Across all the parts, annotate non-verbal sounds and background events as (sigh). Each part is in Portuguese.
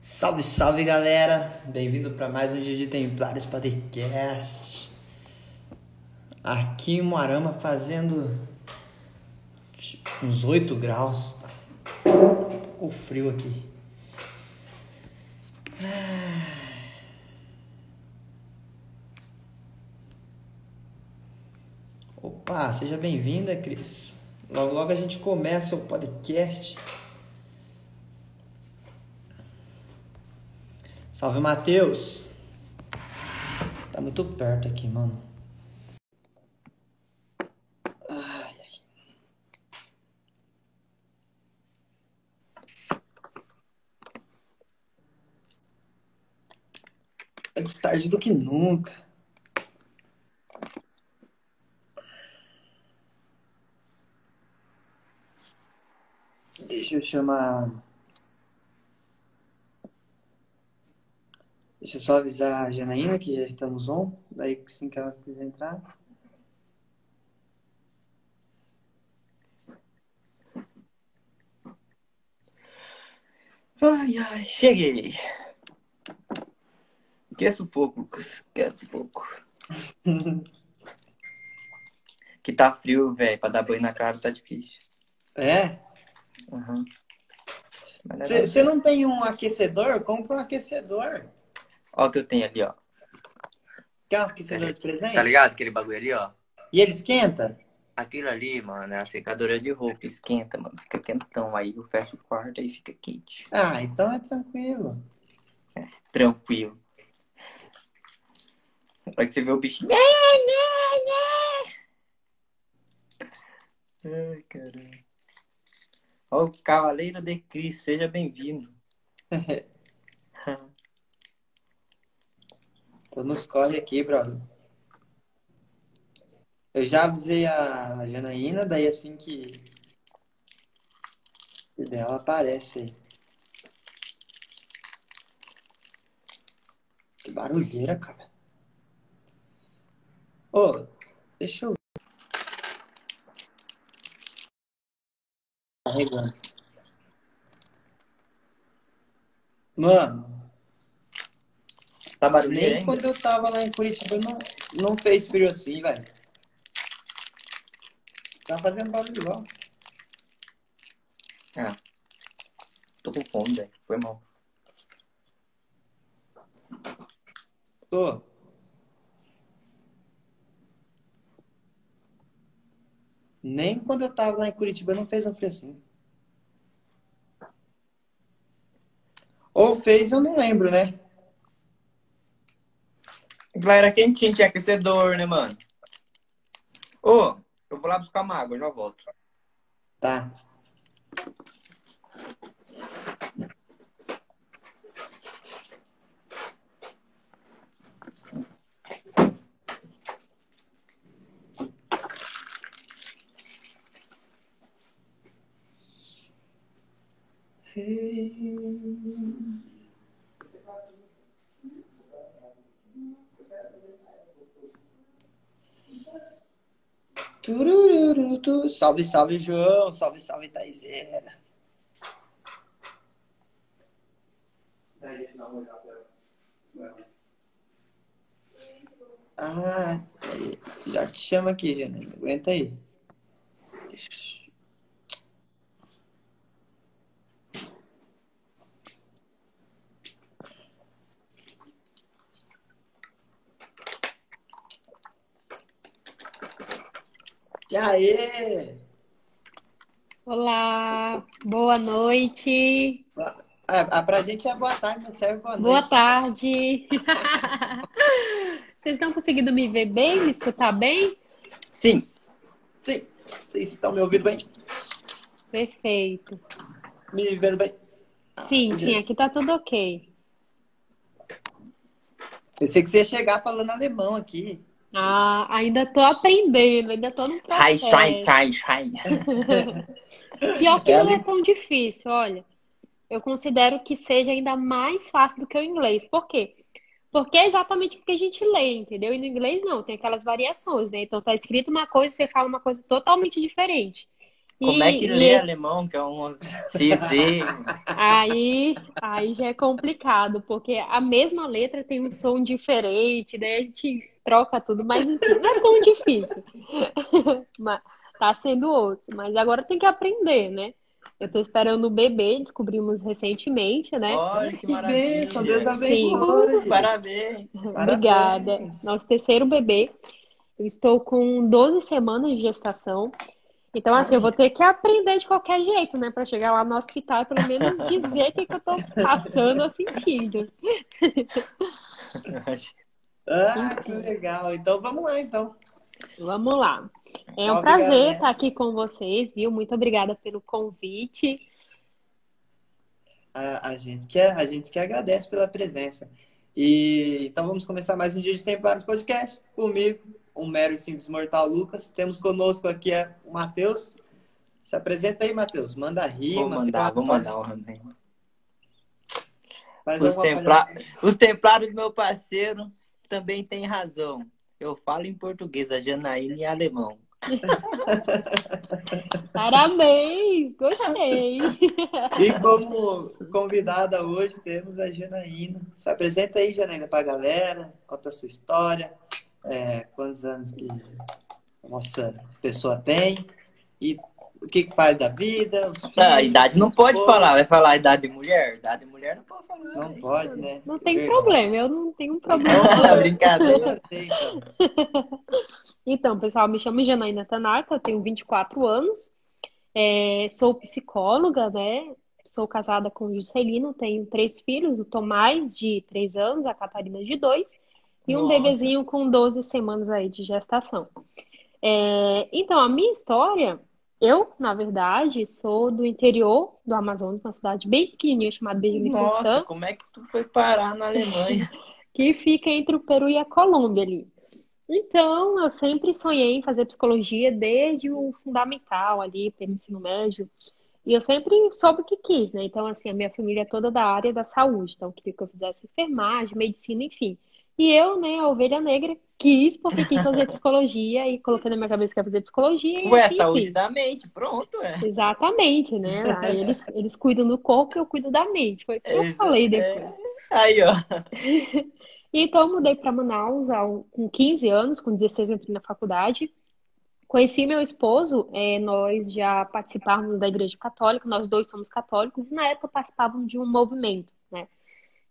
Salve, salve galera! Bem-vindo para mais um dia de Templários Podcast. Aqui em Moarama fazendo uns 8 graus. Tá? Ficou frio aqui. Opa, seja bem-vinda, Cris. Logo, logo a gente começa o podcast. Salve, Matheus. Tá muito perto aqui, mano. Ai, ai. Antes tarde do que nunca. Deixa eu chamar. Deixa eu só avisar a Janaína que já estamos on. Daí, assim que ela quiser entrar. Ai, ai, cheguei. Que sufoco, Lucas. Que sufoco. (laughs) que tá frio, velho. Pra dar banho na cara tá difícil. É? Uhum. Você não tem um aquecedor? Compra um aquecedor. Ó o que eu tenho ali, ó. Quer um aquecedor de presente? Tá ligado? Aquele bagulho ali, ó. E ele esquenta? Aquilo ali, mano, é a secadora de roupa. Esquenta, mano. Fica quentão. Aí eu fecho o quarto e fica quente. Ah, então é tranquilo. Tranquilo. Pra que você vê o bichinho. Ai, caramba. Ó, o Cavaleiro de Cristo, seja bem-vindo. (laughs) (laughs) Tô nos corre aqui, brother. Eu já avisei a Janaína, daí assim que ela aparece aí. Que barulheira, cara. Ô, deixa eu. Carregando. Mano, Tá barulheiro nem ainda? quando eu tava lá em Curitiba não, não fez frio assim, velho. Tá fazendo barulho igual. Ah. Tô com fome, velho. Foi mal. Tô. Nem quando eu tava lá em Curitiba não fez um frio assim. Ou fez, eu não lembro, né? Lá era quentinho, tinha aquecedor, né, mano? Ô, eu vou lá buscar uma água, já volto. Tá. Salve, salve, João. Salve, salve, Taizeira. Ah, já te chama aqui, Janaína. Aguenta aí. Deixa- E aí? Olá, boa noite, Ah, pra gente é boa tarde, não serve boa boa noite. tarde. (laughs) Vocês estão conseguindo me ver bem, me escutar bem? Sim. Sim, vocês estão me ouvindo bem? Perfeito. Me vendo bem? Sim, sim, aqui tá tudo ok. Pensei que você ia chegar falando alemão aqui. Ah, ainda tô aprendendo, ainda tô no Ai, processo. sai, sai, sai. Pior que não é tão difícil, olha. Eu considero que seja ainda mais fácil do que o inglês. Por quê? Porque é exatamente porque a gente lê, entendeu? E no inglês não, tem aquelas variações, né? Então tá escrito uma coisa, você fala uma coisa totalmente diferente. Como é que E- lê e- alemão, que é um CZ? Aí, aí já é complicado, porque a mesma letra tem um som diferente, daí a gente troca tudo, mas enfim, não é tão difícil. (laughs) Mas tá sendo outro, mas agora tem que aprender, né? Eu tô esperando o bebê, descobrimos recentemente, né? Olha que Que maravilha. bênção, Deus Sim. abençoe. Parabéns. Obrigada. Parabéns. Nosso terceiro bebê. Eu estou com 12 semanas de gestação. Então, assim, eu vou ter que aprender de qualquer jeito, né? Pra chegar lá no hospital e pelo menos dizer o que, que eu tô passando ou sentindo. (laughs) Ah, que legal. Então vamos lá, então. Vamos lá. É um Obrigado, prazer né? estar aqui com vocês, viu? Muito obrigada pelo convite. A, a gente quer, a gente que agradece pela presença. E então vamos começar mais um dia de Templários Podcast. Comigo, um mero e simples mortal Lucas. Temos conosco aqui é, o Matheus. Se apresenta aí, Matheus. Manda rima. Vou mandar, vou mandar um também. faz Os, templa... Os templários, meu parceiro, também têm razão. Eu falo em português, a Janaína em alemão. (laughs) Parabéns! Gostei! E como convidada hoje temos a Janaína. Se apresenta aí, Janaína, pra galera. Conta a sua história. É, quantos anos que a nossa pessoa tem. E o que que faz da vida. Os Ah, filhos, a idade não pode esposos. falar, vai falar a idade de mulher? Idade de mulher não pode falar. Não hein? pode, né? Não tem Verdade. problema, eu não tenho problema. (laughs) Então, Brincadeira. então. Então, pessoal, me chamo Janaína Tanaka, eu tenho 24 anos, é, sou psicóloga, né? Sou casada com o Juscelino, tenho três filhos, o Tomás, de 3 anos, a Catarina, de 2, e um Nossa. bebezinho com 12 semanas aí de gestação. É, então, a minha história, eu, na verdade, sou do interior do Amazonas, uma cidade bem pequenininha chamada Benjamin Nossa, Constant, como é que tu foi parar na Alemanha? (laughs) que fica entre o Peru e a Colômbia ali. Então, eu sempre sonhei em fazer psicologia desde o fundamental ali, pelo ensino médio. E eu sempre soube o que quis, né? Então, assim, a minha família é toda da área da saúde. Então, queria que eu fizesse enfermagem, medicina, enfim. E eu, né, a ovelha negra, quis porque quis fazer (laughs) psicologia e coloquei na minha cabeça que ia fazer psicologia e Ué, assim saúde fiz. da mente, pronto, é. Exatamente, né? (laughs) Aí eles, eles cuidam do corpo e eu cuido da mente. Foi o que eu falei é. depois. Aí, ó. (laughs) Então eu mudei para Manaus com 15 anos, com 16 eu entrei na faculdade. Conheci meu esposo, eh, nós já participávamos da Igreja Católica, nós dois somos católicos, e na época participávamos de um movimento, né?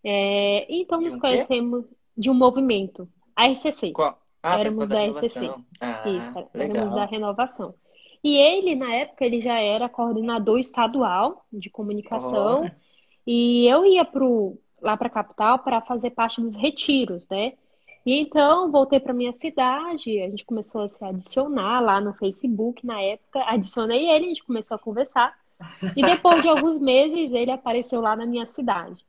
Eh, então nos conhecemos de um movimento, a RCC. Qual? Ah, Éramos participou da RCC. Ah, Isso, éramos da renovação. E ele, na época, ele já era coordenador estadual de comunicação. Olha. E eu ia pro, lá para a capital para fazer parte dos retiros, né? E então voltei para minha cidade, a gente começou a se adicionar lá no Facebook na época, adicionei ele, a gente começou a conversar. E depois de alguns meses ele apareceu lá na minha cidade.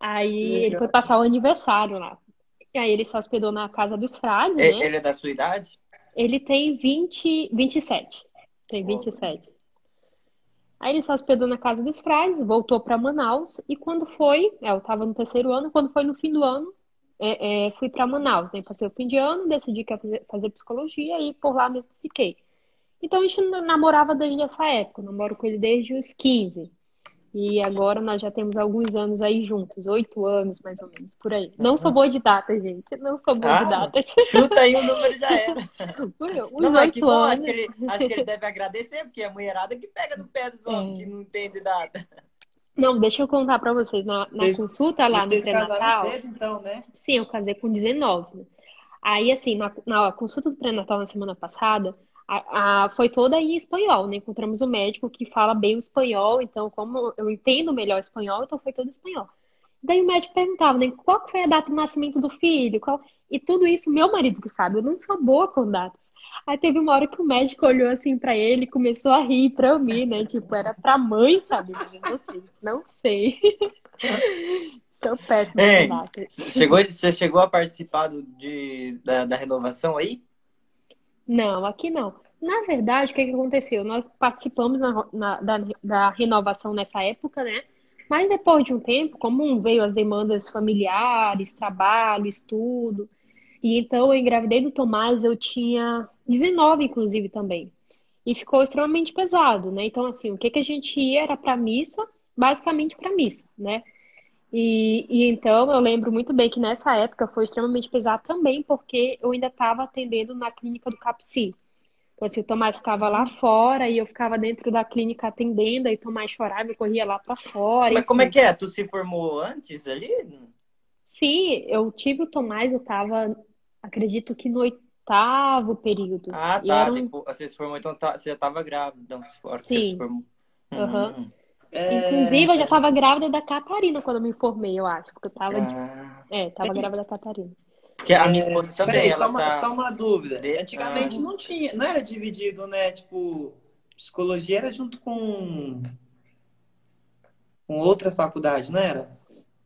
Aí ele Legal. foi passar o aniversário lá. E aí ele se hospedou na casa dos frades, E- né? Ele é da sua idade? Ele tem 20, 27. Tem 27. Aí ele se hospedou na casa dos frades, voltou para Manaus. E quando foi, é, eu estava no terceiro ano, quando foi no fim do ano, é, é, fui para Manaus, né? Passei o fim de ano, decidi que ia fazer, fazer psicologia e por lá mesmo fiquei. Então a gente namorava desde essa época, eu namoro com ele desde os 15. E agora nós já temos alguns anos aí juntos, oito anos mais ou menos, por aí. Não sou boa de data, gente. Não sou boa de Ah, datas. Chuta aí o número já era. (laughs) Uns que oito acho anos. que, ele, acho que ele (laughs) deve agradecer, porque é a mulherada que pega no pé dos homens É. que não entende nada. Não, deixa eu contar pra vocês. Na, na Vocês- consulta lá no pré-natal, então, né? sim, eu casei com 19. né? Aí, assim, na, na consulta do pré-natal na semana passada, a, a- foi toda em espanhol, né? Encontramos um médico que fala bem o espanhol, então, como eu entendo melhor espanhol, então foi todo espanhol. Daí o médico perguntava, né? Qual foi a data de nascimento do filho? Qual... E tudo isso, meu marido que sabe, eu não sou boa com datas. Aí teve uma hora que o médico olhou assim pra ele e começou a rir pra mim, né? Tipo, era pra mãe, sabe? Não sei, não sei. (laughs) Sou péssima Ei, com datas. Chegou, você chegou a participar do, de, da, da renovação aí? Não, aqui não. Na verdade, o que que aconteceu? Nós participamos na- na- da, da renovação nessa época, né? Mas depois de um tempo, como veio as demandas familiares, trabalho, estudo, e então eu engravidei do Tomás, eu tinha 19, inclusive, também. e ficou extremamente pesado, né? Então, assim, o que que a gente ia era para missa, basicamente para missa, né? E, e, então eu lembro muito bem que nessa época foi extremamente pesado também, porque eu ainda estava atendendo na clínica do Capsi. Então, assim, o Tomás ficava lá fora e eu ficava dentro da clínica atendendo, aí o Tomás chorava e corria lá para fora. Mas como é que é? Tu se formou antes ali? Sim, eu tive o Tomás, eu estava, acredito que no oitavo período. Ah, tá. Um... Tipo, você se formou, então tá, você já estava grávida, então, Sim. você se formou. Uhum. Hum. É... Inclusive, eu já estava grávida da Catarina quando eu me formei, eu acho. Porque eu estava ah. É, tava grávida da Catarina. Porque a minha esposa também. Peraí, só, uma, tá... só uma dúvida. Antigamente ah. não tinha, não era dividido, né? Tipo, psicologia era junto com, com outra faculdade, não era?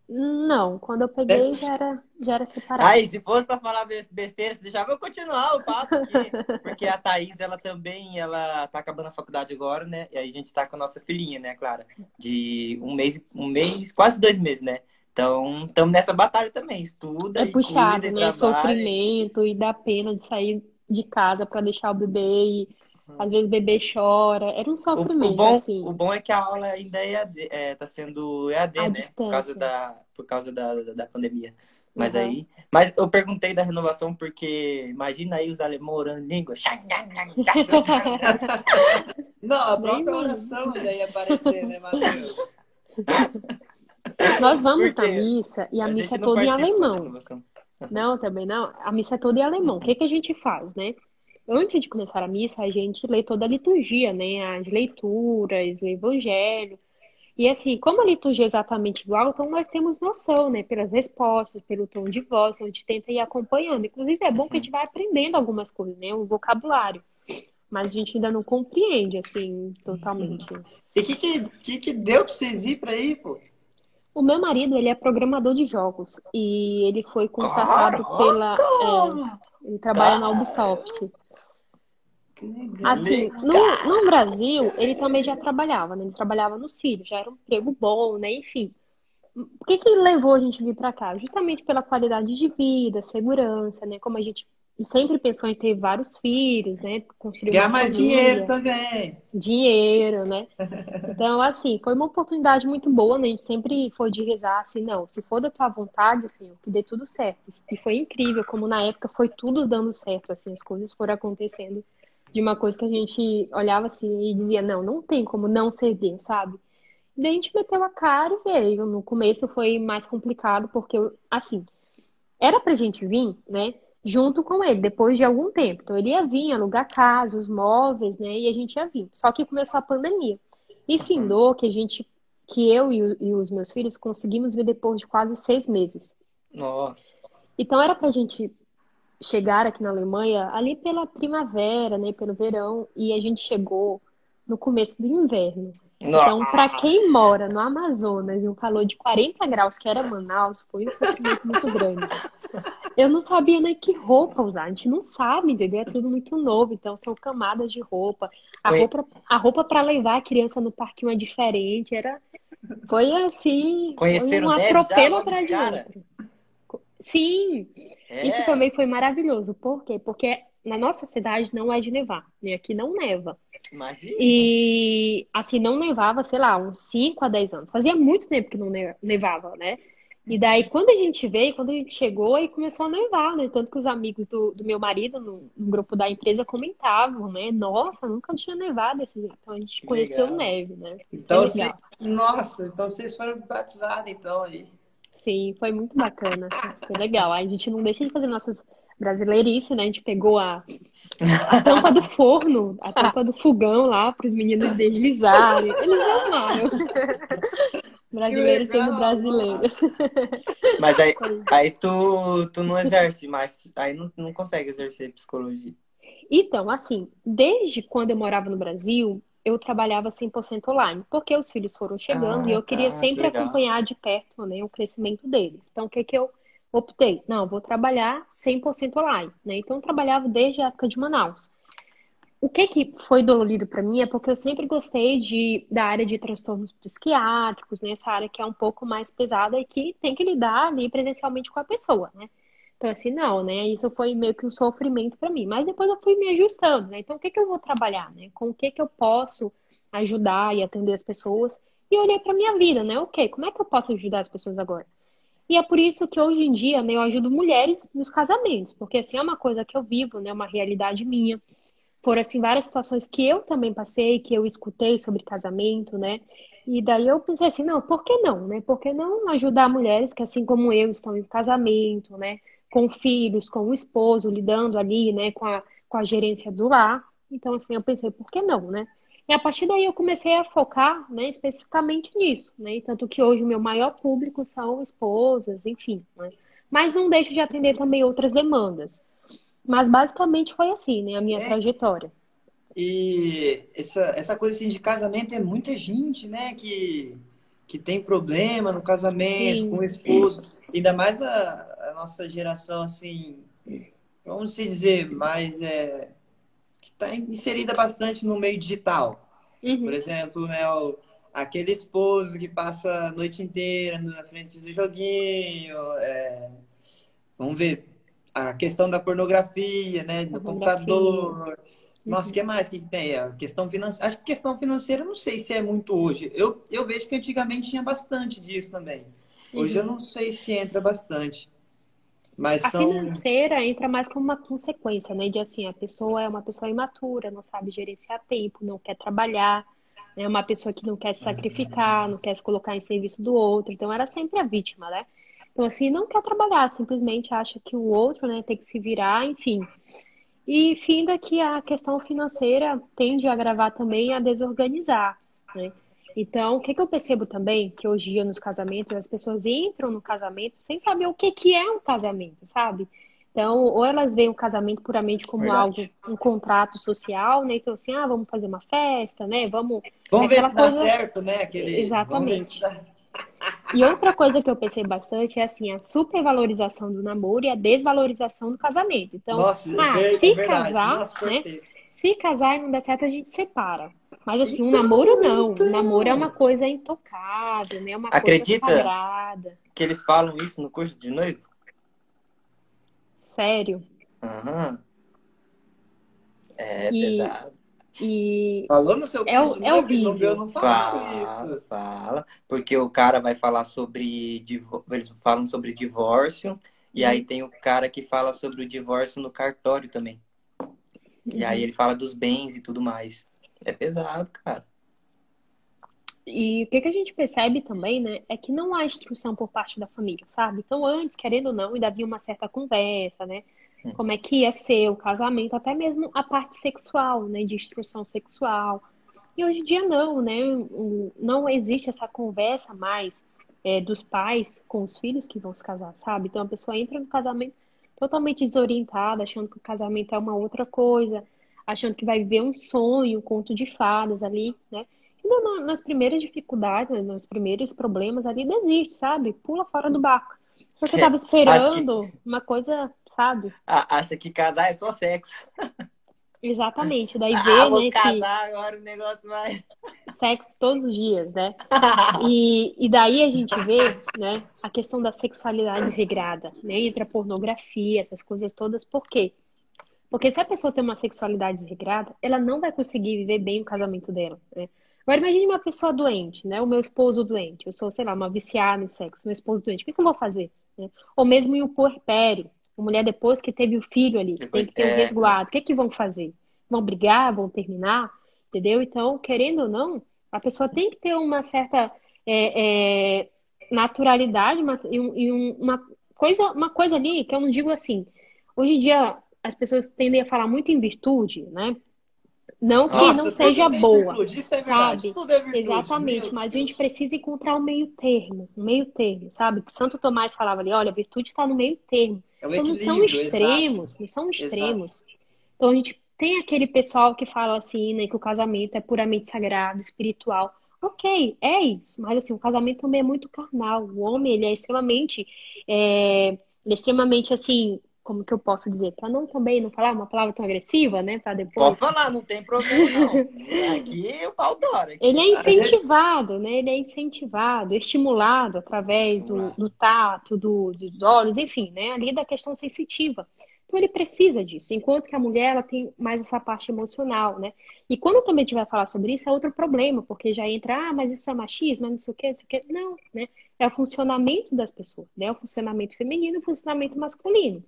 Não, quando eu peguei já era, já era separado. Aí, se fosse para falar besteira, você deixava eu continuar o papo aqui, (laughs) porque a Thaís, ela também, ela tá acabando a faculdade agora, né? E aí a gente tá com a nossa filhinha, né, Clara? De um mês, um mês, quase dois meses, né? Então, estamos nessa batalha também. Estuda, é puxado, cuida, né? Sofrimento e dá pena de sair de casa para deixar o bebê e às vezes o bebê chora. Era um sofrimento, o, o bom, assim. O bom é que a aula ainda é EAD, é, tá sendo EAD, né? Distância. Por causa da, por causa da, da pandemia. Mas uhum. aí. Mas eu perguntei da renovação porque imagina aí os alemães orando língua. (laughs) Não, a própria oração já ia aparecer, né, Matheus? (laughs) Nós vamos na missa e a, a missa é toda em alemão. Não, também não. A missa é toda em alemão. O que, que a gente faz, né? Antes de começar a missa, a gente lê toda a liturgia, né? As leituras, o evangelho. E assim, como a liturgia é exatamente igual, então nós temos noção, né? Pelas respostas, pelo tom de voz, a gente tenta ir acompanhando. Inclusive, é bom que a gente vai aprendendo algumas coisas, né? O vocabulário. Mas a gente ainda não compreende, assim, totalmente. E o que, que, que, deu pra vocês ir pra aí, pô? O meu marido, ele é programador de jogos. E ele foi contratado pela... É, ele trabalha na Ubisoft. Assim, no, no Brasil, ele também já trabalhava, né? Ele trabalhava no Círio, já era um emprego bom, né? Enfim. Por que que levou a gente vir para cá? Justamente pela qualidade de vida, segurança, né? Como a gente sempre pensou em ter vários filhos, né? Construir Ganhar mais dinheiro também. Dinheiro, né? (laughs) Então, assim, foi uma oportunidade muito boa, né? A gente sempre foi de rezar assim, não, se for da tua vontade, Senhor, que dê tudo certo. E foi incrível como na época foi tudo dando certo, assim, as coisas foram acontecendo de uma coisa que a gente olhava assim e dizia, não, não tem como não ser Deus, sabe? E daí a gente meteu a cara e veio. No começo foi mais complicado, porque, assim, era pra gente vir, né, junto com ele, depois de algum tempo. Então ele ia vir, alugar casa, os móveis, né, e a gente ia vir. Só que começou a pandemia. E findou que a gente, que eu e, e os meus filhos conseguimos vir depois de quase seis meses. Nossa. Então era pra gente chegar aqui na Alemanha ali pela primavera, né, pelo verão, e a gente chegou no começo do inverno. Então, para quem mora no Amazonas e um calor de 40 graus, que era Manaus, foi um sofrimento muito grande. Eu não sabia nem que roupa usar. A gente não sabe, entendeu? É tudo muito novo. Então, são camadas de roupa. A roupa, a roupa para levar a criança no parquinho é diferente. Era, foi assim, Conheceram um atropelo atrás de outro. Sim, é. isso também foi maravilhoso. Por quê? Porque na nossa cidade não é de nevar, né? Aqui não neva. Imagina. E assim, não nevava, sei lá, uns 5 a 10 anos. Fazia muito tempo que não nevava, né? E daí, quando a gente veio, quando a gente chegou, aí começou a nevar, né? Tanto que os amigos do, do meu marido, no, no, grupo da empresa, comentavam, né? Nossa, nunca tinha nevado desse jeito. Então a gente que conheceu legal. neve, né? Então, você... nossa, então vocês foram batizados, então, aí. Sim, foi muito bacana. Foi legal. A gente não deixa de fazer nossas brasileirices, né? A gente pegou a, a tampa do forno, a tampa do fogão lá para os meninos deslizarem. Eles amaram. Brasileiro sendo brasileiro. Mas aí, aí tu, tu não exerce mais, aí não, não consegue exercer psicologia. Então, assim, desde quando eu morava no Brasil, eu trabalhava 100% online, porque os filhos foram chegando ah, e eu queria tá, sempre legal. acompanhar de perto né, o crescimento deles. Então, o que, que eu optei? Não, vou trabalhar 100% online. Né? Então, eu trabalhava desde a época de Manaus. O que, que foi dolorido para mim é porque eu sempre gostei de, da área de transtornos psiquiátricos, né? essa área que é um pouco mais pesada e que tem que lidar ali presencialmente com a pessoa, né? Assim, não, né? Isso foi meio que um sofrimento para mim. Mas depois eu fui me ajustando, né? Então, o que que eu vou trabalhar, né? Com o que que eu posso ajudar e atender as pessoas? E olhei para minha vida, né? Ok, como é que eu posso ajudar as pessoas agora? E é por isso que hoje em dia, né, eu ajudo mulheres nos casamentos, porque assim é uma coisa que eu vivo, né, uma realidade minha. Por assim várias situações que eu também passei, que eu escutei sobre casamento, né? E daí eu pensei assim, não, por que não, né? Por que não ajudar mulheres que assim como eu estão em casamento, né, com filhos, com o esposo, lidando ali, né, com a, com a gerência do lar. Então assim, eu pensei, por que não, né? E a partir daí eu comecei a focar, né, especificamente nisso, né? Tanto que hoje o meu maior público são esposas, enfim, né? Mas não deixo de atender também outras demandas. Mas basicamente foi assim, né, a minha é. trajetória. E essa, essa coisa assim de casamento é muita gente, né, que, que tem problema no casamento, Sim. com o esposo. Ainda mais a, a nossa geração, assim, vamos se dizer, mais é, que está inserida bastante no meio digital. Uhum. Por exemplo, né, o, aquele esposo que passa a noite inteira na frente do joguinho. É, vamos ver a questão da pornografia, né, no computador. Nossa, o uhum. que mais que tem? A questão financeira. Acho que questão financeira, não sei se é muito hoje. Eu, eu vejo que antigamente tinha bastante disso também. Hoje uhum. eu não sei se entra bastante. Mas a são... financeira entra mais como uma consequência, né? De assim, a pessoa é uma pessoa imatura, não sabe gerenciar tempo, não quer trabalhar, é uma pessoa que não quer se sacrificar, não quer se colocar em serviço do outro. Então, era sempre a vítima, né? Então, assim, não quer trabalhar, simplesmente acha que o outro, né, tem que se virar, enfim. E finda que a questão financeira tende a agravar também a desorganizar, né? Então, o que, que eu percebo também, que hoje em dia nos casamentos, as pessoas entram no casamento sem saber o que, que é um casamento, sabe? Então, ou elas veem o casamento puramente como Verdade. algo, um contrato social, né? Então, assim, ah, vamos fazer uma festa, né? Vamos. Vamos ver se coisa... dá certo, né? Aquele... Exatamente. Dá... E outra coisa que eu pensei bastante é assim, a supervalorização do namoro e a desvalorização do casamento. Então, Nossa, ah, é, se é casar, Nossa, né? Se casar e não der certo, a gente separa. Mas assim, um namoro não. Um namoro é uma coisa intocável, né? Uma Acredita coisa sagrada. que eles falam isso no curso de noivo? Sério? Uhum. É e, pesado. E Falou no seu curso é, é horrível. eu não fala, isso. Fala, porque o cara vai falar sobre eles falam sobre divórcio e aí tem o cara que fala sobre o divórcio no cartório também. E aí ele fala dos bens e tudo mais. É pesado, cara. E o que, que a gente percebe também, né, é que não há instrução por parte da família, sabe? Então, antes, querendo ou não, ainda havia uma certa conversa, né? Hum. Como é que ia ser o casamento, até mesmo a parte sexual, né? De instrução sexual. E hoje em dia não, né? Não existe essa conversa mais é, dos pais com os filhos que vão se casar, sabe? Então a pessoa entra no casamento totalmente desorientada, achando que o casamento é uma outra coisa, achando que vai viver um sonho, um conto de fadas ali, né? Ainda nas primeiras dificuldades, nos primeiros problemas ali, desiste, sabe? Pula fora do barco. Você tava esperando que... uma coisa, sabe? Ah, acha que casar é só sexo. Exatamente. Daí vê, ah, vou né? casar, que... agora o negócio vai. Sexo todos os dias, né? (laughs) E, e daí a gente vê, né, a questão da sexualidade desregrada, né? Entre a pornografia, essas coisas todas. Por quê? Porque se a pessoa tem uma sexualidade desregrada, ela não vai conseguir viver bem o casamento dela, né? Agora imagine uma pessoa doente, né? O meu esposo doente. Eu sou, sei lá, uma viciada em sexo, meu esposo doente. O que, que eu vou fazer? Né? Ou mesmo em um puerpério. A mulher depois que teve o filho ali, depois, tem que ter é... um resguardo. O que, que vão fazer? Vão brigar? Vão terminar? Entendeu? Então, querendo ou não, a pessoa tem que ter uma certa é, é, naturalidade uma, e, uma coisa, uma coisa ali que eu não digo assim. Hoje em dia as pessoas tendem a falar muito em virtude, né? Não que Nossa, não seja boa, virtude, é sabe? É virtude, Exatamente, mas a gente precisa encontrar um meio termo, um meio termo, sabe? Que Santo Tomás falava ali, olha, a virtude está no meio termo. É então não são extremos, exato. não são extremos. Exato. Então a gente tem aquele pessoal que fala assim, né, que o casamento é puramente sagrado, espiritual. Ok, é isso, mas assim, o casamento também é muito carnal. O homem, ele é extremamente, é, ele é extremamente assim, como que eu posso dizer? Para não também não falar uma palavra tão agressiva, né? Para depois. Pode falar, não tem problema não. Aqui o pau dora. Ele é incentivado, né? Ele é incentivado, estimulado através do, do tato, do, dos olhos, enfim, né? Ali da questão sensitiva. Então ele precisa disso, enquanto que a mulher ela tem mais essa parte emocional, né? E quando também a gente vai falar sobre isso, é outro problema, porque já entra, ah, mas isso é machismo, não sei o quê, não sei o quê. Não, né? É o funcionamento das pessoas, né? O funcionamento feminino e o funcionamento masculino.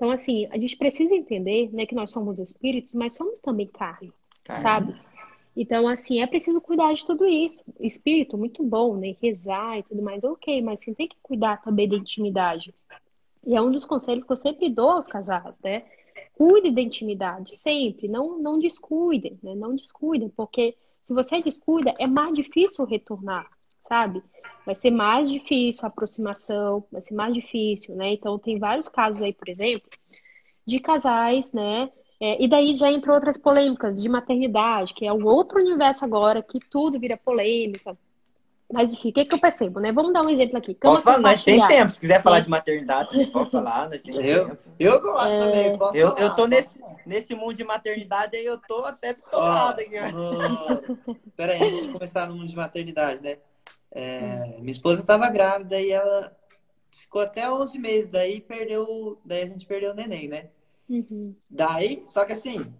Então, assim, a gente precisa entender, né, que nós somos espíritos, mas somos também carne, sabe? Então, assim, é preciso cuidar de tudo isso. Espírito, muito bom, né? Rezar e tudo mais, ok, mas você tem que cuidar também da intimidade. E é um dos conselhos que eu sempre dou aos casais, né? Cuide da intimidade, sempre. Não, não descuidem, né? Não descuidem, porque se você descuida, é mais difícil retornar, sabe? Vai ser mais difícil a aproximação, vai ser mais difícil, né? Então, tem vários casos aí, por exemplo, de casais, né? É, e daí já entrou outras polêmicas de maternidade, que é um outro universo agora, que tudo vira polêmica. Mas enfim, o que, que eu percebo, né? Vamos dar um exemplo aqui. Cama pode falar, nós tem tempo. Se quiser falar de maternidade, pode falar, nós tem eu, tempo. Eu gosto é... também, posso eu, falar, eu tô nesse, nesse mundo de maternidade aí, eu tô até bitolado aqui. Oh, Peraí, antes de começar no mundo de maternidade, né? É, minha esposa estava grávida e ela ficou até 11 meses, daí perdeu, daí a gente perdeu o neném, né? Uhum. Daí, só que assim,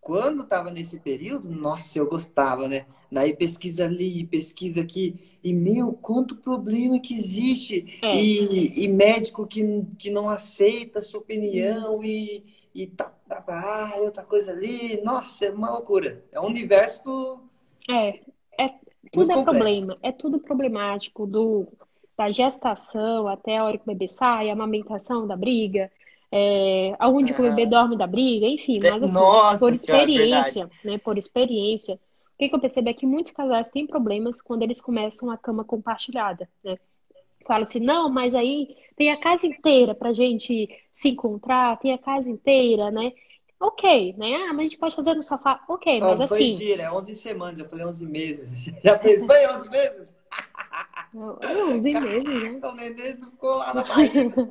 quando tava nesse período, nossa, eu gostava, né? Daí pesquisa ali, pesquisa aqui, e meu, quanto problema que existe, é. e, e, médico que, que não aceita a sua opinião, uhum. e, e tá, tá, ah, outra coisa ali, nossa, é uma loucura. É um universo. É, é tudo é problema, é tudo problemático, do, da gestação até a hora que o bebê sai, a amamentação da briga, é, aonde que o bebê dorme da briga, enfim, mas assim, Nossa, por experiência, né, por experiência, o que, que eu percebo é que muitos casais têm problemas quando eles começam a cama compartilhada, né? Fala assim, não, mas aí tem a casa inteira pra gente se encontrar, tem a casa inteira, né? Ok, né? Ah, mas a gente pode fazer no sofá, ok, mas assim... Foi gira, é 11 semanas, eu falei 11 meses. (laughs) Já pensou em 11 meses? Não, 11 Caraca, meses, né? (laughs) O neném não ficou lá na barriga.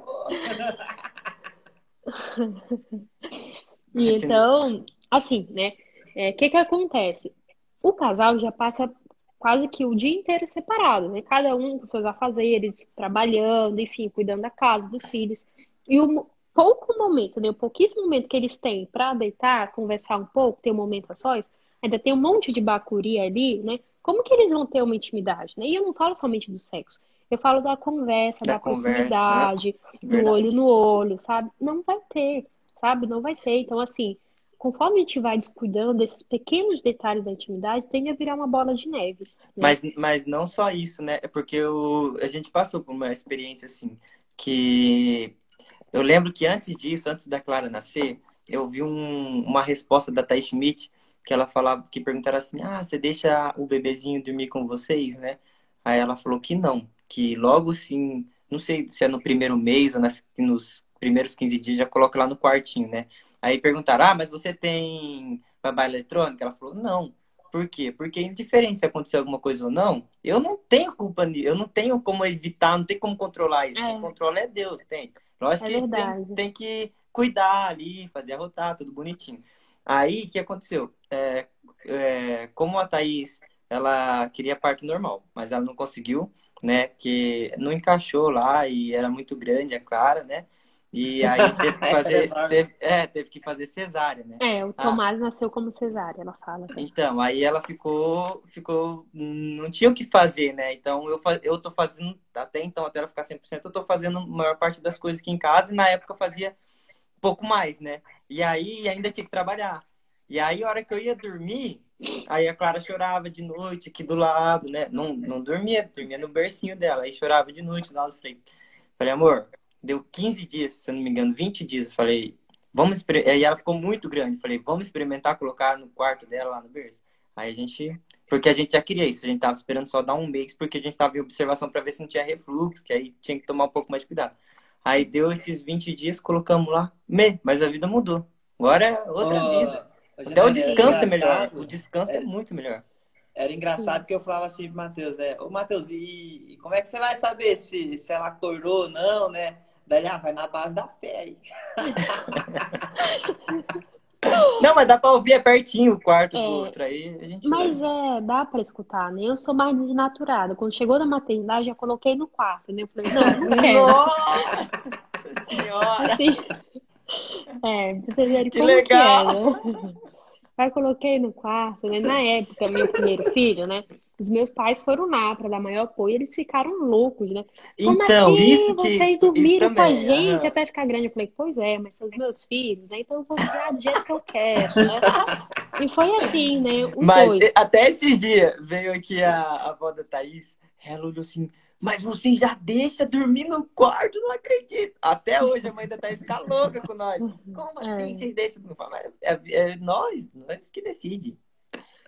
(laughs) e então, assim, né? O é, que que acontece? O casal já passa quase que o dia inteiro separado, né? Cada um com seus afazeres, trabalhando, enfim, cuidando da casa, dos filhos. E o, pouco momento, né? O pouquíssimo momento que eles têm para deitar, conversar um pouco, ter um momento a sós, ainda tem um monte de bacuri ali, né? Como que eles vão ter uma intimidade, né? E eu não falo somente do sexo. Eu falo da conversa, da, da proximidade, né? do olho no olho, sabe? Não vai ter, sabe? Não vai ter. Então, assim, conforme a gente vai descuidando desses pequenos detalhes da intimidade, tende a virar uma bola de neve. Né? Mas, mas não só isso, né? É porque o, a gente passou por uma experiência assim, que eu lembro que antes disso, antes da Clara nascer, eu vi um, uma resposta da Thais Schmidt que ela falava, que perguntaram assim, ah, você deixa o bebezinho dormir com vocês, né? Aí ela falou que não, que logo sim, não sei se é no primeiro mês ou nas, nos primeiros 15 dias, já coloca lá no quartinho, né? Aí perguntaram, ah, mas você tem babá eletrônica? Ela falou, não. Por quê? Porque indiferente se acontecer alguma coisa ou não, eu não tenho culpa nisso, eu não tenho como evitar, não tenho como controlar isso. É. Quem controla é Deus, tem. Lógico é que tem, tem, que cuidar ali, fazer arrotar, tudo bonitinho. Aí, o que aconteceu? É, é, como a Thaís, ela queria parto normal, mas ela não conseguiu, né? Que não encaixou lá e era muito grande, é Clara, né? E aí teve que fazer, (laughs) teve, é, teve que fazer cesárea, né? É, o ah. Tomás ah. nasceu como cesárea, ela fala. Assim. Então, aí ela ficou, ficou, não tinha o que fazer, né? Então eu, eu tô fazendo, até então, até ela ficar 100%, eu tô fazendo a maior parte das coisas aqui em casa e na época eu fazia pouco mais, né? E aí ainda tinha que trabalhar. E aí, a hora que eu ia dormir, aí a Clara chorava de noite aqui do lado, né? Não, não dormia, dormia no bercinho dela. Aí chorava de noite do lado. Falei, falei, amor, deu 15 dias, se eu não me engano, 20 dias. Eu falei, vamos experimentar. E ela ficou muito grande. Eu falei, vamos experimentar colocar no quarto dela lá no berço. Aí a gente. Porque a gente já queria isso, a gente tava esperando só dar um mês, porque a gente tava em observação para ver se não tinha refluxo, que aí tinha que tomar um pouco mais de cuidado. Aí deu esses 20 dias, colocamos lá, me, mas a vida mudou. Agora é outra oh, vida. Até o descanso é melhor. O descanso é, é muito melhor. Era engraçado porque eu falava assim pro Matheus, né? Ô, Matheus, e, e, como é que você vai saber se, se ela acordou ou não, né? Daí, ah, vai na base da fé aí. (laughs) Não, mas dá pra ouvir, é pertinho o quarto É. do outro aí. A gente Mas é, dá pra escutar, né? Eu sou mais desnaturada. Quando chegou na maternidade, já coloquei no quarto, né? Eu falei, não, não quero. Nossa senhora! Assim, é, pra vocês verem Que como legal! que é, né? Aí coloquei no quarto, né? Na época, meu primeiro filho, né? Os meus pais foram lá pra dar maior apoio, eles ficaram loucos, né? Como Então, assim? isso que. Vocês dormiram com a gente aham. até ficar grande. Eu falei, pois é, mas são os meus filhos, né? Então eu vou criar do jeito que eu quero, né? (laughs) E foi assim, né? Os Mas dois. até esse dia veio aqui a, a avó da Thaís, ela olhou assim, mas você já deixa dormir no quarto, não acredito. Até hoje a mãe da Thaís fica louca com nós. (laughs) Como assim É. vocês deixam? É, é nós, nós que decide.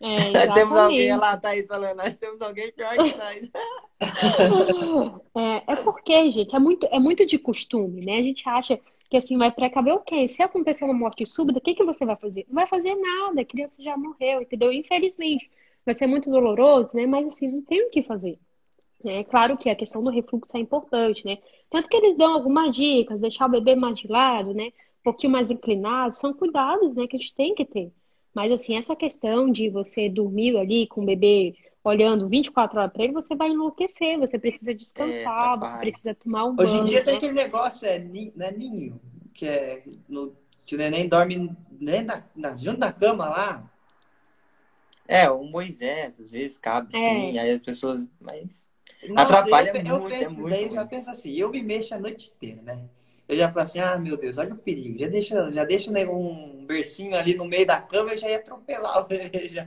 É, (laughs) Nós temos alguém, olha lá, a Thaís falando, nós temos alguém pior que nós. (laughs) (laughs) É, é porque, gente, é muito, é muito de costume, né? A gente acha que assim vai precaver o quê? Se acontecer uma morte súbita, o que que você vai fazer? Não vai fazer nada, a criança já morreu, entendeu? Infelizmente, vai ser muito doloroso, né? Mas assim, não tem o que fazer. É claro que a questão do refluxo é importante, né? Tanto que eles dão algumas dicas, deixar o bebê mais de lado, né? Um pouquinho mais inclinado, são cuidados, né, que a gente tem que ter. Mas assim, essa questão de você dormir ali com o bebê olhando 24 horas para ele, você vai enlouquecer, você precisa descansar, você atrapalha. precisa tomar um Hoje em banho, dia tem né? aquele negócio, é, ni- não é ninho, que é no, que o neném dorme nem na, na- junto na cama lá. É, o Moisés, às vezes cabe É. sim, aí as pessoas. Mas. Nossa, Atrapalha eu, eu muito, é penso, muito daí eu já penso assim, eu me mexo a noite inteira, né? Eu já falo assim, ah, meu Deus, olha o perigo. Já deixa, já deixa né, um bercinho ali no meio da cama, eu já ia atropelar o (laughs) bebê, já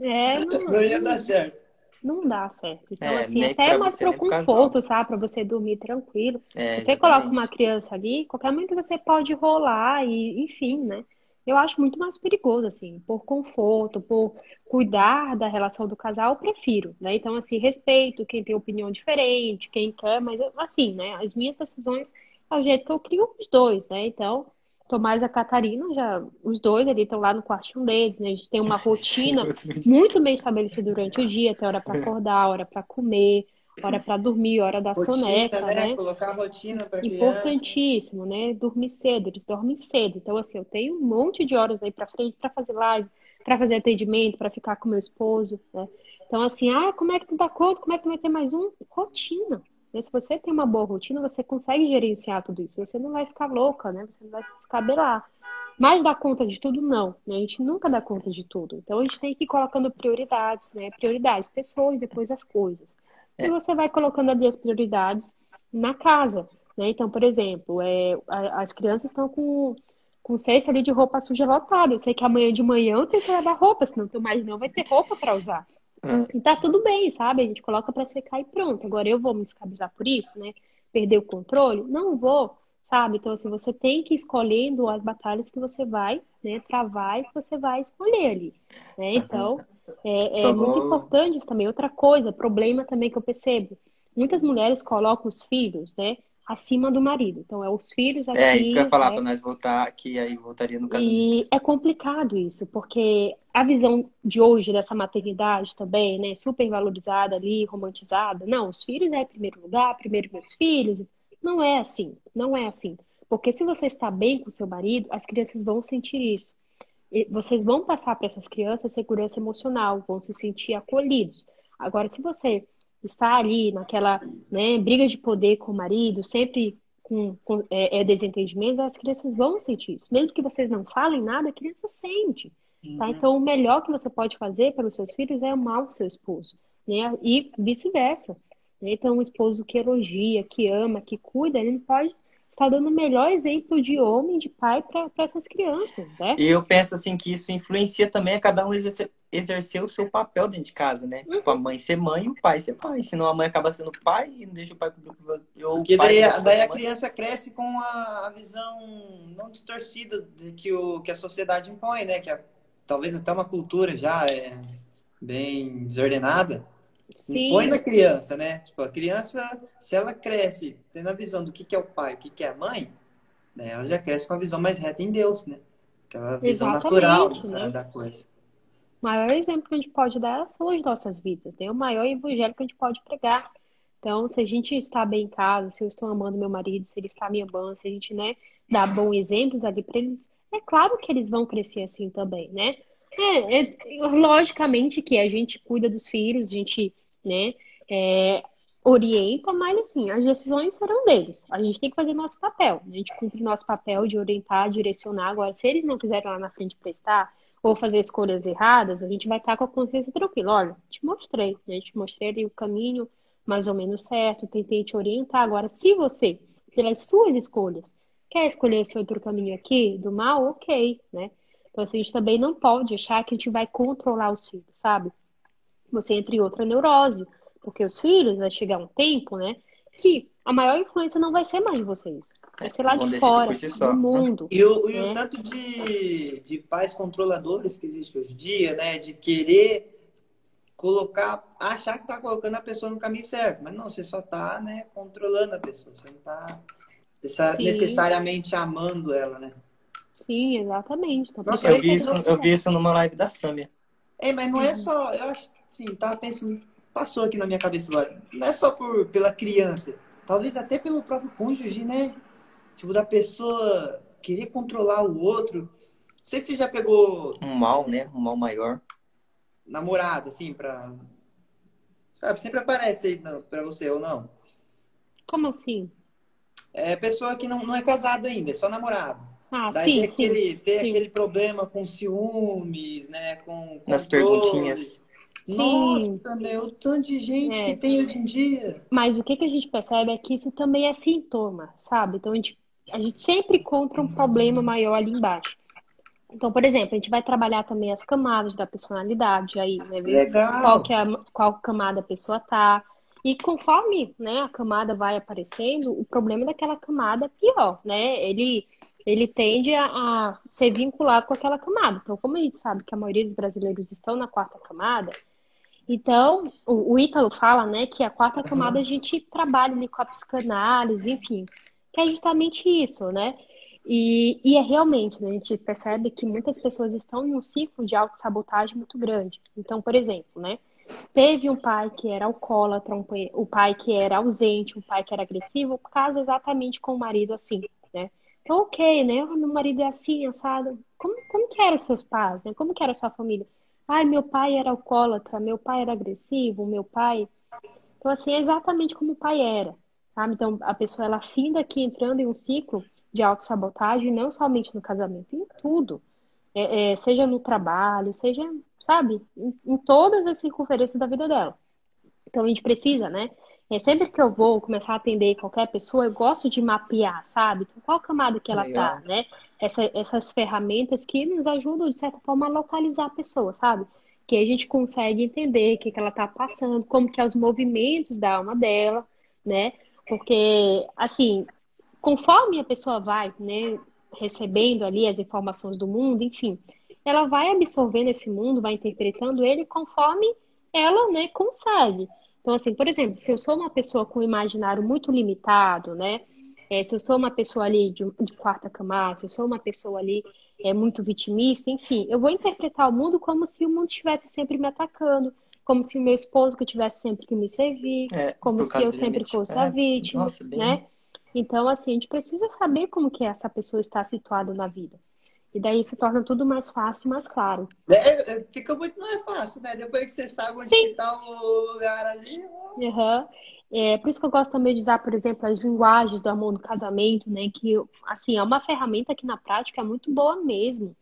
É, (laughs) não, não ia dar certo. não dá certo. Então, É, assim, nem até mais pro casal. conforto, sabe? Para você dormir tranquilo. É, Você coloca uma criança ali, qualquer momento você pode rolar e, enfim, né? Eu acho muito mais perigoso, assim, por conforto, por cuidar da relação do casal, eu prefiro, né? Então, assim, respeito quem tem opinião diferente, quem quer, mas, assim, né? As minhas decisões é o jeito que eu crio os dois, né? Então, Tomás e a Catarina, já, os dois ali estão lá no quartinho deles, né? A gente tem uma (laughs) rotina muito bem estabelecida durante o dia, tem hora para acordar, hora para comer, hora para dormir, hora da Rotina, soneca, né? né? Colocar rotina para criança. Importantíssimo, né? Dormir cedo, eles dormem cedo. Então, assim, eu tenho um monte de horas aí pra frente pra fazer live, pra fazer atendimento, pra ficar com meu esposo, né? Então, assim, ah, como é que tu dá conta? Como é que tu vai ter mais um? Rotina. Né? Se você tem uma boa rotina, você consegue gerenciar tudo isso. Você não vai ficar louca, né? Você não vai se descabelar. Mas dar conta de tudo, não. né? A gente nunca dá conta de tudo. Então, a gente tem que ir colocando prioridades, né? Prioridades, pessoas, depois as coisas. E você vai colocando ali as prioridades na casa, né? Então, por exemplo, é, as crianças estão com, com cesto ali de roupa suja lotada. Eu sei que amanhã de manhã eu tenho que lavar roupa, senão tu mais não vai ter roupa para usar. E tá tudo bem, sabe? A gente coloca para secar e pronto. Agora eu vou me descabelar por isso, né? Perder o controle? Não vou, sabe? Então, assim, você tem que ir escolhendo as batalhas que você vai, né, travar e que você vai escolher ali, né? Então, é, é muito importante isso também. Outra coisa, problema também que eu percebo. Muitas mulheres colocam os filhos, né, acima do marido. Então, é os filhos aqui, É, isso que eu ia falar, né? pra nós voltar, que aí voltaria no casamento. E é complicado isso, porque a visão de hoje dessa maternidade também, né, super valorizada ali, romantizada. Não, os filhos é primeiro lugar, primeiro meus filhos. Não é assim, não é assim. Porque se você está bem com seu marido, as crianças vão sentir isso. E vocês vão passar para essas crianças segurança emocional, vão se sentir acolhidos. Agora, se você está ali naquela, né, briga de poder com o marido, sempre com, com é, é, desentendimento, as crianças vão sentir isso. Mesmo que vocês não falem nada, a criança sente. Tá? Então, o melhor que você pode fazer para os seus filhos é amar o seu esposo, né? E vice-versa. né? Então, um esposo que elogia, que ama, que cuida, ele pode estar dando o melhor exemplo de homem, de pai para essas crianças, né? E eu penso assim que isso influencia também a cada um exercer, exercer o seu papel dentro de casa, né? Tipo, a mãe ser mãe e o pai ser pai. Senão a mãe acaba sendo pai e não deixa o pai cumprir o Porque pai daí, daí a mãe. criança cresce com a, a visão não distorcida de que, o, que a sociedade impõe, né? Que é, talvez até uma cultura já é bem desordenada. Sim, Impõe na criança, né? Tipo, a criança, se ela cresce tendo a visão do que, que é o pai, o que, que é a mãe, né? Ela já cresce com a visão mais reta em Deus, né? Aquela visão Exatamente, natural né? da, da coisa. O maior exemplo que a gente pode dar são as nossas vidas, né? O maior evangelho que a gente pode pregar. Então, se a gente está bem em casa, se eu estou amando meu marido, se ele está me amando, se a gente, né, dá bons exemplos ali para eles, é claro que eles vão crescer assim também, né? É, é, logicamente que a gente cuida dos filhos, a gente, né, é, orienta, mas assim, as decisões serão deles. A gente tem que fazer nosso papel. A gente cumpre nosso papel de orientar, direcionar. Agora, se eles não quiserem lá na frente prestar ou fazer escolhas erradas, a gente vai estar com a consciência tranquila. Olha, te mostrei, né? te mostrei ali o caminho mais ou menos certo, tentei te orientar. Agora, se você, pelas suas escolhas, quer escolher esse outro caminho aqui, do mal, ok, né? Então, assim, a gente também não pode achar que a gente vai controlar os filhos, sabe? Você entra em outra neurose porque os filhos vai chegar um tempo, né, que a maior influência não vai ser mais de vocês. Vai ser lá de fora, si do mundo. E o, né? e o né? tanto de, de pais controladores que existe hoje em dia, né? De querer colocar, achar que tá colocando a pessoa no caminho certo. Mas não, você só tá, né, controlando a pessoa. Você não tá necessariamente amando ela, né? Sim, exatamente. Tá Nossa, eu, vi isso, eu vi isso numa live da Samia. É, mas não é só, eu acho, sim, tava pensando passou aqui na minha cabeça agora. Não é só por, pela criança, talvez até pelo próprio cônjuge, né? Tipo, da pessoa querer controlar o outro. Não sei se você já pegou. Um mal, né? Um mal maior. Namorado, assim, pra. Sabe, sempre aparece aí pra você, ou não? Como assim? É pessoa que não, não é casado ainda, é só namorado. Ah, Daí sim, tem, sim, aquele, tem sim. aquele problema com ciúmes, né? Com Nas perguntinhas. Sim. Nossa, meu, tanto de gente é. que tem hoje em dia. Mas o que, que a gente percebe é que isso também é sintoma, sabe? Então a gente, a gente sempre encontra um problema maior ali embaixo. Então, por exemplo, a gente vai trabalhar também as camadas da personalidade aí, né? Ver Legal. Qual, que é a, qual camada a pessoa tá. E conforme né, a camada vai aparecendo, o problema daquela camada é pior, né? Ele, ele tende a, a ser vinculado com aquela camada. Então, como a gente sabe que a maioria dos brasileiros estão na quarta camada, então, o, o Ítalo fala, né, que a quarta camada a gente trabalha ali com a psicanálise, enfim, que é justamente isso, né? E, e é realmente, né, a gente percebe que muitas pessoas estão em um ciclo de autossabotagem muito grande. Então, por exemplo, né, teve um pai que era alcoólatra, um, o pai que era ausente, um pai que era agressivo, casa exatamente com o marido assim, né? Então, ok, né? Meu marido é assim, assado. Como, como que eram seus pais, né? Como que era a sua família? Ai, meu pai era alcoólatra, meu pai era agressivo, meu pai. Então, assim, é exatamente como o pai era. Sabe? Então, a pessoa ela finda aqui entrando em um ciclo de autossabotagem, não somente no casamento, em tudo. É, é, seja no trabalho, seja, sabe, em, em todas as circunferências da vida dela. Então, a gente precisa, né? É, sempre que eu vou começar a atender qualquer pessoa, eu gosto de mapear, sabe? Então, qual camada que ela Legal. tá, né? Essa, essas ferramentas que nos ajudam, de certa forma, a localizar a pessoa, sabe? Que a gente consegue entender o que, que ela tá passando, como que é os movimentos da alma dela, né? Porque, assim, conforme a pessoa vai, né, recebendo ali as informações do mundo, enfim, ela vai absorvendo esse mundo, vai interpretando ele conforme ela, né, consegue. Então, assim, por exemplo, se eu sou uma pessoa com um imaginário muito limitado, né? É, se eu sou uma pessoa ali de, de, quarta camada, se eu sou uma pessoa ali é, muito vitimista, enfim, eu vou interpretar o mundo como se o mundo estivesse sempre me atacando, como se o meu esposo que tivesse sempre que me servir, é, como se eu sempre fosse é, a vítima, nossa, né? Então, assim, a gente precisa saber como que essa pessoa está situada na vida. E daí se torna tudo mais fácil, mais claro. É, é fica muito mais fácil, né? Depois que você sabe onde está o lugar ali. Uhum. É, por isso que eu gosto também de usar, por exemplo, as linguagens do amor do casamento, né? Que, assim, é uma ferramenta que na prática é muito boa mesmo,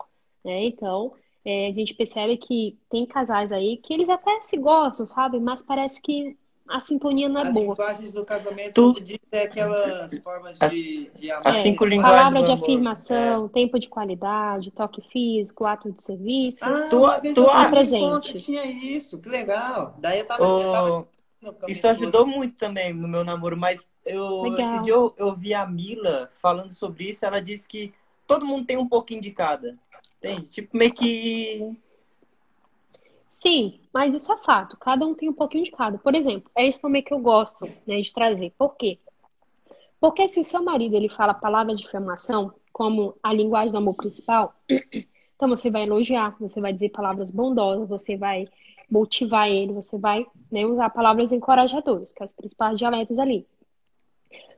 né? Então, é, a gente percebe que tem casais aí que eles até se gostam, sabe? Mas parece que a sintonia não é As boa. As linguagens do casamento, tu... você diz, é aquelas formas de, de amar. As cinco linguagens Palavra de afirmação, é. tempo de qualidade, toque físico, ato de serviço. Ah, tu, tu é presente. tinha isso, que legal. Daí eu tava, oh, eu tava isso ajudou muito também no meu namoro, mas eu, esse dia eu, eu vi a Mila falando sobre isso, ela disse que todo mundo tem um pouquinho de cada. Tem, tipo, meio que Sim, mas isso é fato. Cada um tem um pouquinho de cada. Por exemplo, é isso também que eu gosto né, de trazer. Por quê? Porque se o seu marido ele fala palavras de afirmação como a linguagem do amor principal, (clears throat) então você vai elogiar, você vai dizer palavras bondosas, você vai motivar ele, você vai né, usar palavras encorajadoras, que é os principais dialetos ali.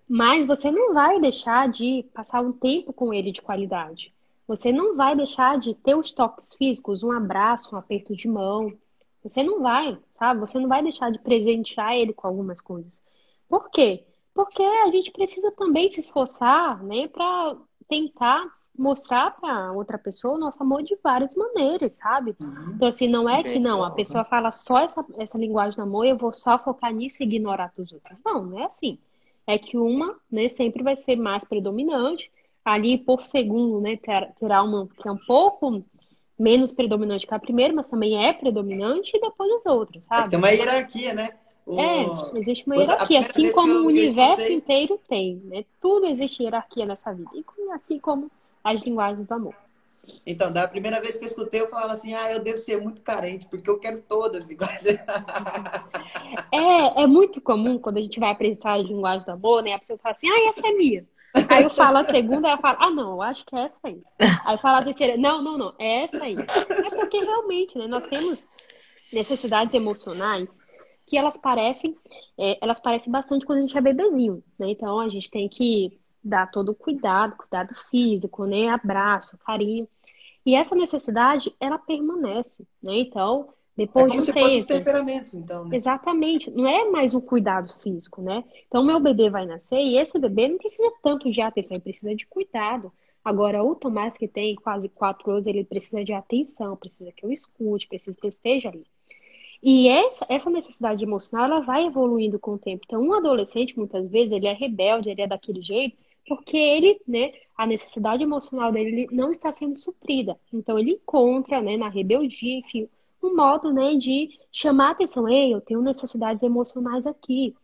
Mas você não vai deixar de passar um tempo com ele de qualidade. Você não vai deixar de ter os toques físicos, um abraço, um aperto de mão. Você não vai, sabe? Você não vai deixar de presentear ele com algumas coisas. Por quê? Porque a gente precisa também se esforçar, né, para tentar mostrar para outra pessoa o nosso amor de várias maneiras, sabe? Uhum. Então, assim, não é que não, a pessoa fala só essa, essa linguagem do amor e eu vou só focar nisso e ignorar os outros. Não, não é assim. É que uma, né, sempre vai ser mais predominante. Ali, por segundo, né, terá uma que é um pouco menos predominante que a primeira, mas também é predominante, e depois as outras, sabe? É, tem uma hierarquia, né? O... É, existe uma hierarquia, assim como o universo escutei... inteiro tem, né? Tudo existe hierarquia nessa vida, e assim como as linguagens do amor. Então, da primeira vez que eu escutei, eu falava assim, ah, eu devo ser muito carente, porque eu quero todas iguais. (laughs) é, é muito comum quando a gente vai apresentar as linguagens do amor, né? A pessoa fala assim, ah, essa é minha. Aí eu falo a segunda, ela fala, ah, não, eu acho que é essa aí. Aí fala a terceira, não, não, não, é essa aí. É porque realmente, né, nós temos necessidades emocionais que elas parecem, é, elas parecem bastante quando a gente é bebezinho, né? Então a gente tem que dar todo o cuidado, cuidado físico, né? Abraço, carinho. E essa necessidade, ela permanece, né? Então, depois é como de um se tempo. Os temperamentos, então, né? Exatamente. Não é mais o cuidado físico, né? Então, meu bebê vai nascer e esse bebê não precisa tanto de atenção, ele precisa de cuidado. Agora, o Tomás, que tem quase quatro anos, ele precisa de atenção, precisa que eu escute, precisa que eu esteja ali. E essa, essa necessidade emocional, ela vai evoluindo com o tempo. Então, um adolescente, muitas vezes, ele é rebelde, ele é daquele jeito, porque ele, né, a necessidade emocional dele não está sendo suprida. Então ele encontra, né, na rebeldia, enfim, um modo, né, de chamar a atenção. Ei, eu tenho necessidades emocionais aqui.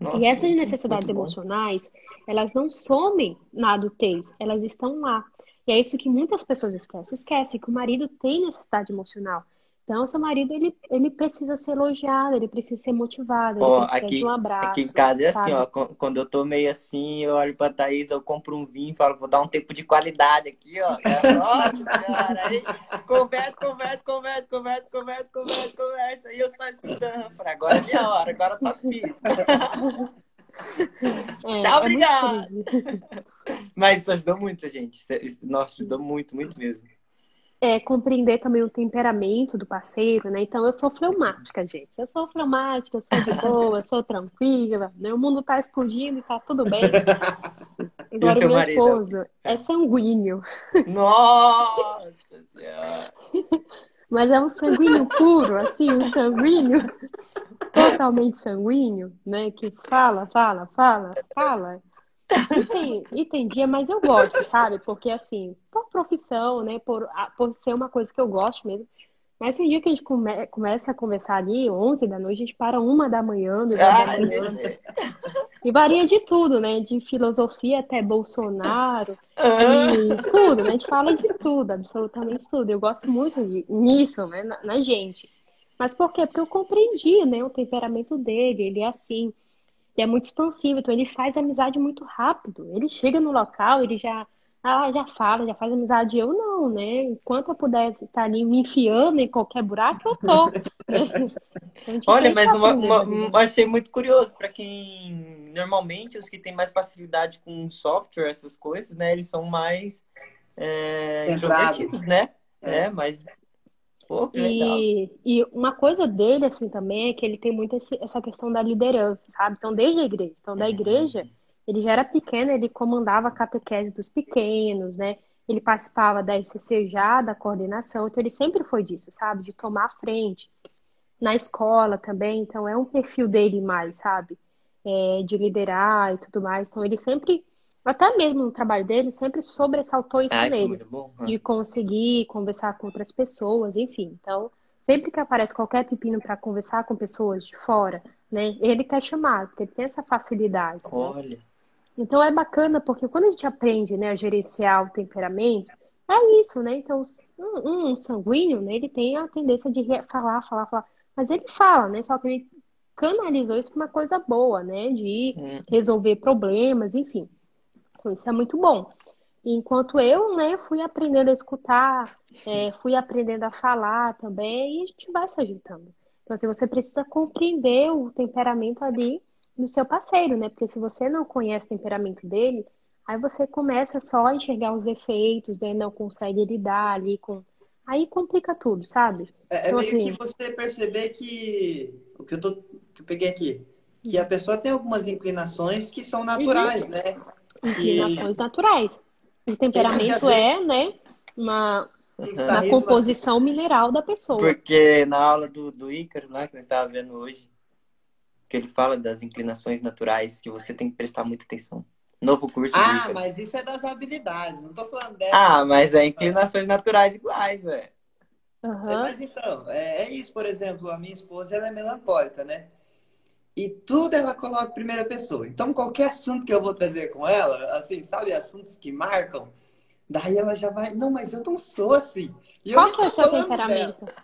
Nossa, e essas necessidades emocionais, elas não somem na adultez, elas estão lá. E é isso que muitas pessoas esquecem. Esquecem que o marido tem necessidade emocional. Então, seu marido, ele, ele precisa ser elogiado, ele precisa ser motivado, ele precisa aqui, de um abraço. Aqui em casa é assim, ó, quando eu tô meio assim, eu olho pra Thaís, eu compro um vinho e falo, vou dar um tempo de qualidade aqui, ó. Nossa senhora, aí conversa, conversa, conversa, conversa, conversa, conversa, conversa, e eu só escutando. Agora é minha hora, agora tá física. (laughs) É, Tchau, é obrigado! (laughs) Mas isso ajudou muito, gente. Nossa, ajudou muito, muito mesmo é, compreender também o temperamento do parceiro, né? Então, eu sou fleumática, gente. Eu sou fleumática, eu sou de boa, eu sou tranquila, né? O mundo tá explodindo e tá tudo bem. (laughs) Agora, o meu marido? esposo é sanguíneo. Nossa (laughs) Mas é um sanguíneo puro, assim, um sanguíneo totalmente sanguíneo, né? Que fala, fala, fala, fala. E tem, e tem dia, mas eu gosto, sabe? Porque, assim, por profissão, né? Por, por ser uma coisa que eu gosto mesmo. Mas tem dia que a gente come, começa a conversar ali, 11 da noite, a gente para uma da manhã, duas da manhã. E varia de tudo, né? De filosofia até Bolsonaro. E tudo, né? A gente fala de tudo, absolutamente tudo. Eu gosto muito de, nisso, né? Na, na gente. Mas por quê? Porque eu compreendi, né? O temperamento dele, ele é assim. Ele é muito expansivo, então ele faz amizade muito rápido. Ele chega no local, ele já ah, já fala, já faz amizade. Eu não, né? Enquanto eu puder estar ali me enfiando em qualquer buraco, eu tô. (laughs) Né? Olha, mas uma, uma, achei muito curioso para quem normalmente os que têm mais facilidade com software, essas coisas, né? Eles são mais é, introvertidos, né? É, é mas Pô, e, e, uma coisa dele, assim, também, é que ele tem muito esse, essa questão da liderança, sabe? Então, desde a igreja. Então, da uhum. igreja, ele já era pequeno, ele comandava a catequese dos pequenos, né? Ele participava da ICCJ, da coordenação. Então, ele sempre foi disso, sabe? De tomar a frente. Na escola também. Então, é um perfil dele mais, sabe? É, de liderar e tudo mais. Então, ele sempre até mesmo no trabalho dele, sempre sobressaltou isso ah, nele. Isso é bom, né? De conseguir conversar com outras pessoas, enfim. Então, sempre que aparece qualquer pepino para conversar com pessoas de fora, né, ele quer chamar, porque ele tem essa facilidade. Né? Olha. Né? Então é bacana, porque quando a gente aprende né, a gerenciar o temperamento, é isso, né? Então, um, um sanguíneo, né, ele tem a tendência de falar, falar, falar. Mas ele fala, né? Só que ele canalizou isso para uma coisa boa, né? De hum. resolver problemas, enfim. Isso é muito bom. Enquanto eu, né, fui aprendendo a escutar, é, fui aprendendo a falar também, e a gente vai se ajeitando. Então, assim, você precisa compreender o temperamento ali do seu parceiro, né? Porque se você não conhece o temperamento dele, aí você começa só a enxergar os defeitos, né? Não consegue lidar ali com. Aí complica tudo, sabe? É, é então, meio assim... que você perceber que. O que eu, tô... que eu peguei aqui. Que a pessoa tem algumas inclinações que são naturais, né? Inclinações naturais. O temperamento é, né? Uma, uma composição mineral da pessoa. Porque na aula do, do Ícaro, lá, que nós estávamos vendo hoje, que ele fala das inclinações naturais que você tem que prestar muita atenção. Novo curso. Ah, mas isso é das habilidades, não tô falando dela. Ah, mas é inclinações naturais iguais, velho. Uhum. É, mas então, é, é, isso, por exemplo, a minha esposa ela é melancólica, né? E tudo ela coloca em primeira pessoa. Então, qualquer assunto que eu vou trazer com ela, assim, sabe, assuntos que marcam, daí ela já vai, não, mas eu não sou assim. E Qual que é o seu temperamento? Dela.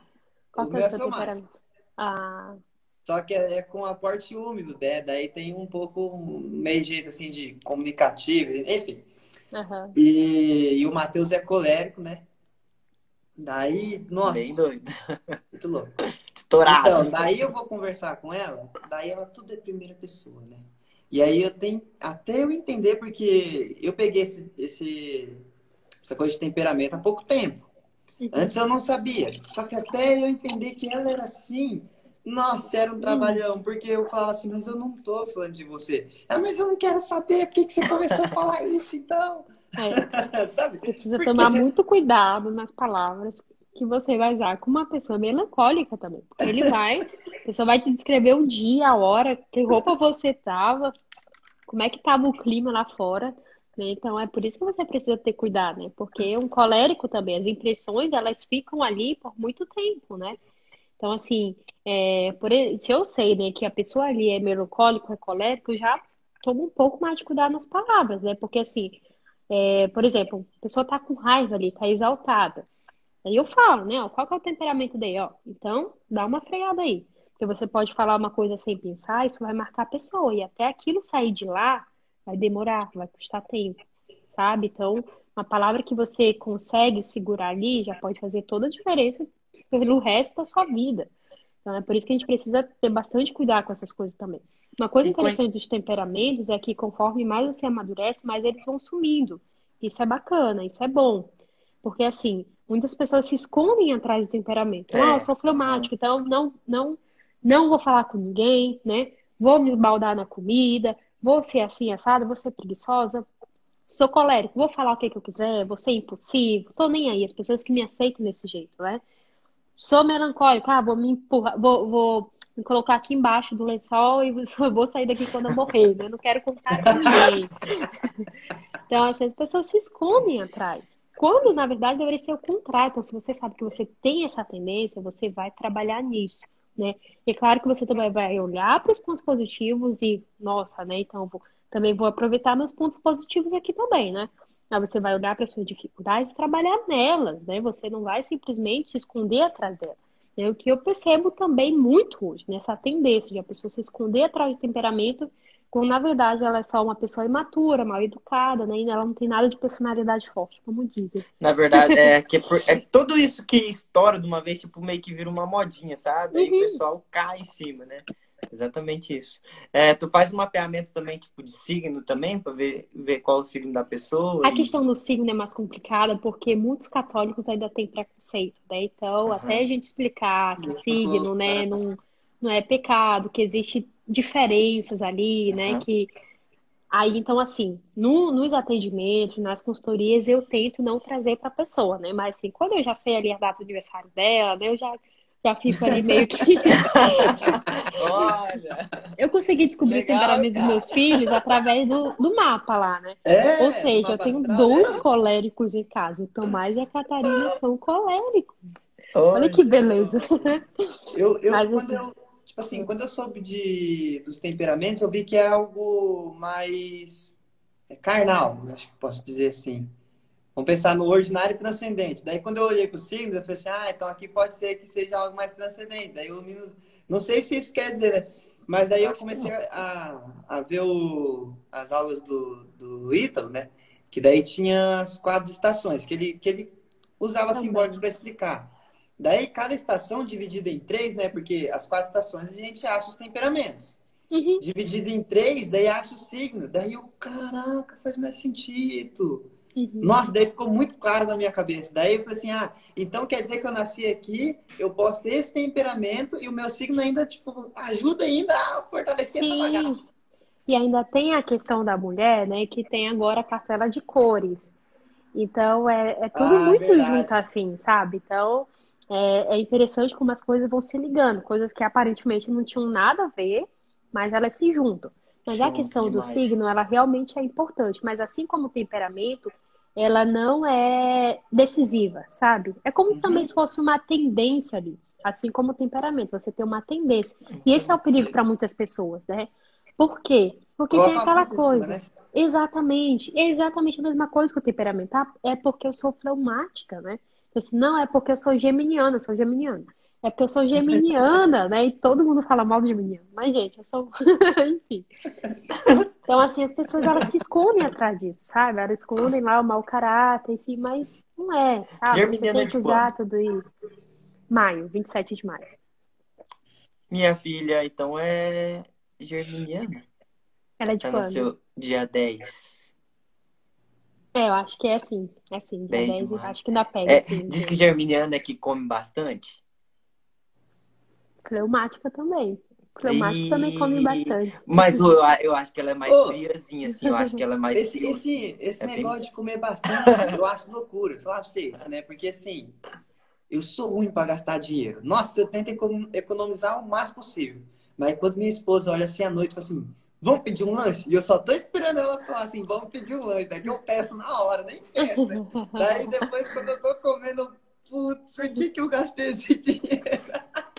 Qual que é o seu temperamento? Ah. Só que é, é com aporte úmido, né? Daí tem um pouco, meio jeito assim de comunicativo, enfim. Uhum. E, e, o Matheus é colérico, né? Daí, nossa. Bem doido. Muito louco. (laughs) Estourado. Então, daí eu vou conversar com ela, daí ela tudo é primeira pessoa, né? E aí eu tenho, até eu entender, porque eu peguei esse, esse, essa coisa de temperamento há pouco tempo. Uhum. Antes eu não sabia. Só que até eu entender que ela era assim, nossa, era um hum. trabalhão, porque eu falava assim, mas eu não tô falando de você. Ah, mas eu não quero saber por que, que você começou a falar isso, então. É. (laughs) Precisa porque... tomar muito cuidado nas palavras que você vai usar com uma pessoa melancólica também. Porque ele vai, a pessoa vai te descrever o dia, a hora, que roupa você tava, como é que tava o clima lá fora. Né? Então é por isso que você precisa ter cuidado, né? Porque um colérico também, as impressões, elas ficam ali por muito tempo, né? Então, assim, é, por, se eu sei né, que a pessoa ali é melancólico, é colérico, já tomo um pouco mais de cuidado nas palavras, né? Porque, assim, é, por exemplo, a pessoa tá com raiva ali, tá exaltada. Aí eu falo, né? Ó, qual que é o temperamento dele? Ó, então, dá uma freada aí. Porque você pode falar uma coisa sem pensar, isso vai marcar a pessoa. E até aquilo sair de lá, vai demorar, vai custar tempo, sabe? Então, uma palavra que você consegue segurar ali já pode fazer toda a diferença pelo resto da sua vida. Então é por isso que a gente precisa ter bastante cuidado com essas coisas também. Uma coisa interessante dos temperamentos é que conforme mais você amadurece, mais eles vão sumindo. Isso é bacana, isso é bom. Porque assim, muitas pessoas se escondem atrás do temperamento. É. Ah, eu sou fleumático, então não, não, não vou falar com ninguém, né? Vou me esbaldar na comida, vou ser assim assada, vou ser preguiçosa. Sou colérico, vou falar o que, que eu quiser, vou ser impulsivo, tô nem aí. As pessoas que me aceitam desse jeito, né? Sou melancólica, ah, vou me empurrar, vou, vou me colocar aqui embaixo do lençol e (laughs) vou sair daqui quando eu morrer, né? Eu não quero contar com ninguém. (laughs) Então, assim, as pessoas se escondem atrás. Quando, na verdade, deveria ser o contrário. Então, se você sabe que você tem essa tendência, você vai trabalhar nisso, né? E é claro que você também vai olhar para os pontos positivos e, nossa, né? Então, vou, também vou aproveitar meus pontos positivos aqui também, né? Aí você vai olhar para suas dificuldades e trabalhar nelas, né? Você não vai simplesmente se esconder atrás delas. É o que eu percebo também muito hoje, nessa tendência de a pessoa se esconder atrás de temperamento, quando na verdade ela é só uma pessoa imatura, mal educada, né? E ela não tem nada de personalidade forte, como dizem. Na verdade, é (laughs) que é, por, é tudo isso que estoura de uma vez, tipo, meio que vira uma modinha, sabe? Uhum. o pessoal cai em cima, né? Exatamente isso. É, tu faz um mapeamento também, tipo, de signo também, para ver, ver qual é o signo da pessoa? A e... questão do signo é mais complicada porque muitos católicos ainda têm preconceito, né? Então, uhum. até a gente explicar que signo, né, não, não é pecado, que existe diferenças ali, uhum. né? Que Aí, então, assim, no, nos atendimentos, nas consultorias, eu tento não trazer para a pessoa, né? Mas, assim, quando eu já sei ali a data do aniversário dela, né? Eu já já fico ali meio que. (laughs) Olha! Eu consegui descobrir Legal, o temperamento cara. dos meus filhos através do, do mapa lá, né? É, Ou seja, eu tenho dois coléricos em casa. O Tomás e a Catarina são coléricos. Olha, Olha que beleza. Eu, eu, Mas, quando assim, eu, tipo assim, quando eu soube de, dos temperamentos, eu vi que é algo mais é carnal, acho que posso dizer assim. Vamos pensar no ordinário e transcendente. Daí, quando eu olhei para os signos, eu falei assim: ah, então aqui pode ser que seja algo mais transcendente. Daí, o Nino, não sei se isso quer dizer, né? Mas daí eu comecei a, a ver o, as aulas do, do Ítalo, né? Que daí tinha as quatro estações, que ele, que ele usava simbólico para explicar. Daí cada estação dividida em três, né? Porque as quatro estações a gente acha os temperamentos. Uhum. Dividido em três, daí acha o signo. Daí eu, caraca, faz mais sentido. Uhum. Nossa, daí ficou muito claro na minha cabeça. Daí eu falei assim, ah, então quer dizer que eu nasci aqui, eu posso ter esse temperamento e o meu signo ainda, tipo, ajuda ainda a fortalecer Sim. essa bagaça. E ainda tem a questão da mulher, né, que tem agora a cartela de cores. Então, é, é tudo Ah, muito verdade. junto assim, sabe? Então, é, é interessante como as coisas vão se ligando. Coisas que aparentemente não tinham nada a ver, mas elas se juntam. Mas a Junto questão do demais. signo, ela realmente é importante. Mas assim como o temperamento, ela não é decisiva, sabe? É como Uhum. também se fosse uma tendência ali. Assim como o temperamento, você tem uma tendência. E esse é o perigo para muitas pessoas, né? Por quê? Porque tem Coloca aquela a culpa em cima, coisa. né? Exatamente. É exatamente a mesma coisa que o temperamento. Ah, é porque eu sou fleumática, né? Então, assim, não, é porque eu sou geminiana, eu sou geminiana. É porque eu sou geminiana, né? E todo mundo fala mal de geminiano. Mas, gente, eu sou. (laughs) Enfim. Então, assim, as pessoas elas se escondem atrás disso, sabe? Elas escondem lá o mau caráter, enfim, mas não é, sabe? Você Geminiana tem é que usar tudo isso. Maio, 27 de maio. Minha filha, então, é germiniana. Ela é de Ela quando? nasceu dia 10. É, eu acho que é assim. É assim, dia 10 de 10, maio. acho que ainda pega, É, assim. diz que germiniana é que come bastante. Fleumática também. Fleumática também come E- bastante. Mas eu, eu acho que ela é mais Ô. friazinha, assim. Eu acho que ela é mais Esse, fria. esse, esse É bem- negócio de comer bastante, eu acho loucura. Vou falar pra vocês, né? Porque assim, eu sou ruim pra gastar dinheiro. Nossa, eu tento econom- economizar o máximo possível. Mas quando minha esposa olha assim à noite e fala assim, vamos pedir um lanche? E eu só tô esperando ela falar assim, vamos pedir um lanche. Daí que eu peço na hora, nem penso, né? Daí depois, quando eu tô comendo, putz, por que, que eu gastei esse dinheiro?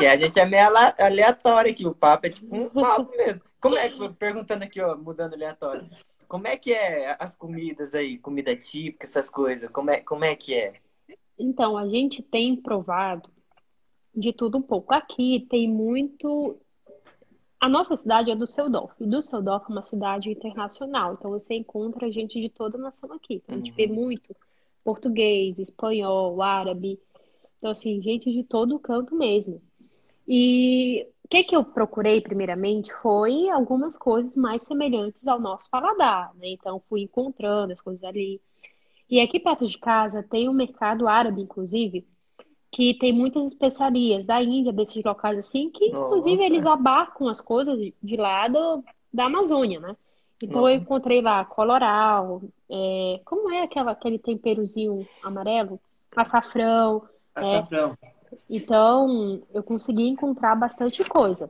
Que a gente é meio aleatório aqui. O papo é tipo um papo mesmo. Como é perguntando aqui, ó, mudando aleatório. Como é que é as comidas aí? Comida típica, essas coisas. Como é, como é que é? Então, a gente tem provado de tudo um pouco. Aqui tem muito. A nossa cidade é do Düsseldorf. E Düsseldorf é uma cidade internacional. Então, você encontra gente de toda a nação aqui. Então, a gente Uhum. vê muito português, espanhol, árabe. Então, assim, gente de todo canto mesmo. E o que que eu procurei primeiramente foi algumas coisas mais semelhantes ao nosso paladar, né? Então, fui encontrando as coisas ali. E aqui perto de casa tem um mercado árabe, inclusive, que tem muitas especiarias da Índia, desses locais assim, que inclusive Nossa. eles abarcam as coisas de- lá do- da Amazônia, né? Então eu Nossa. encontrei lá coloral, é, como é aquela, aquele temperozinho amarelo? Açafrão. Açafrão. Então eu consegui encontrar bastante coisa.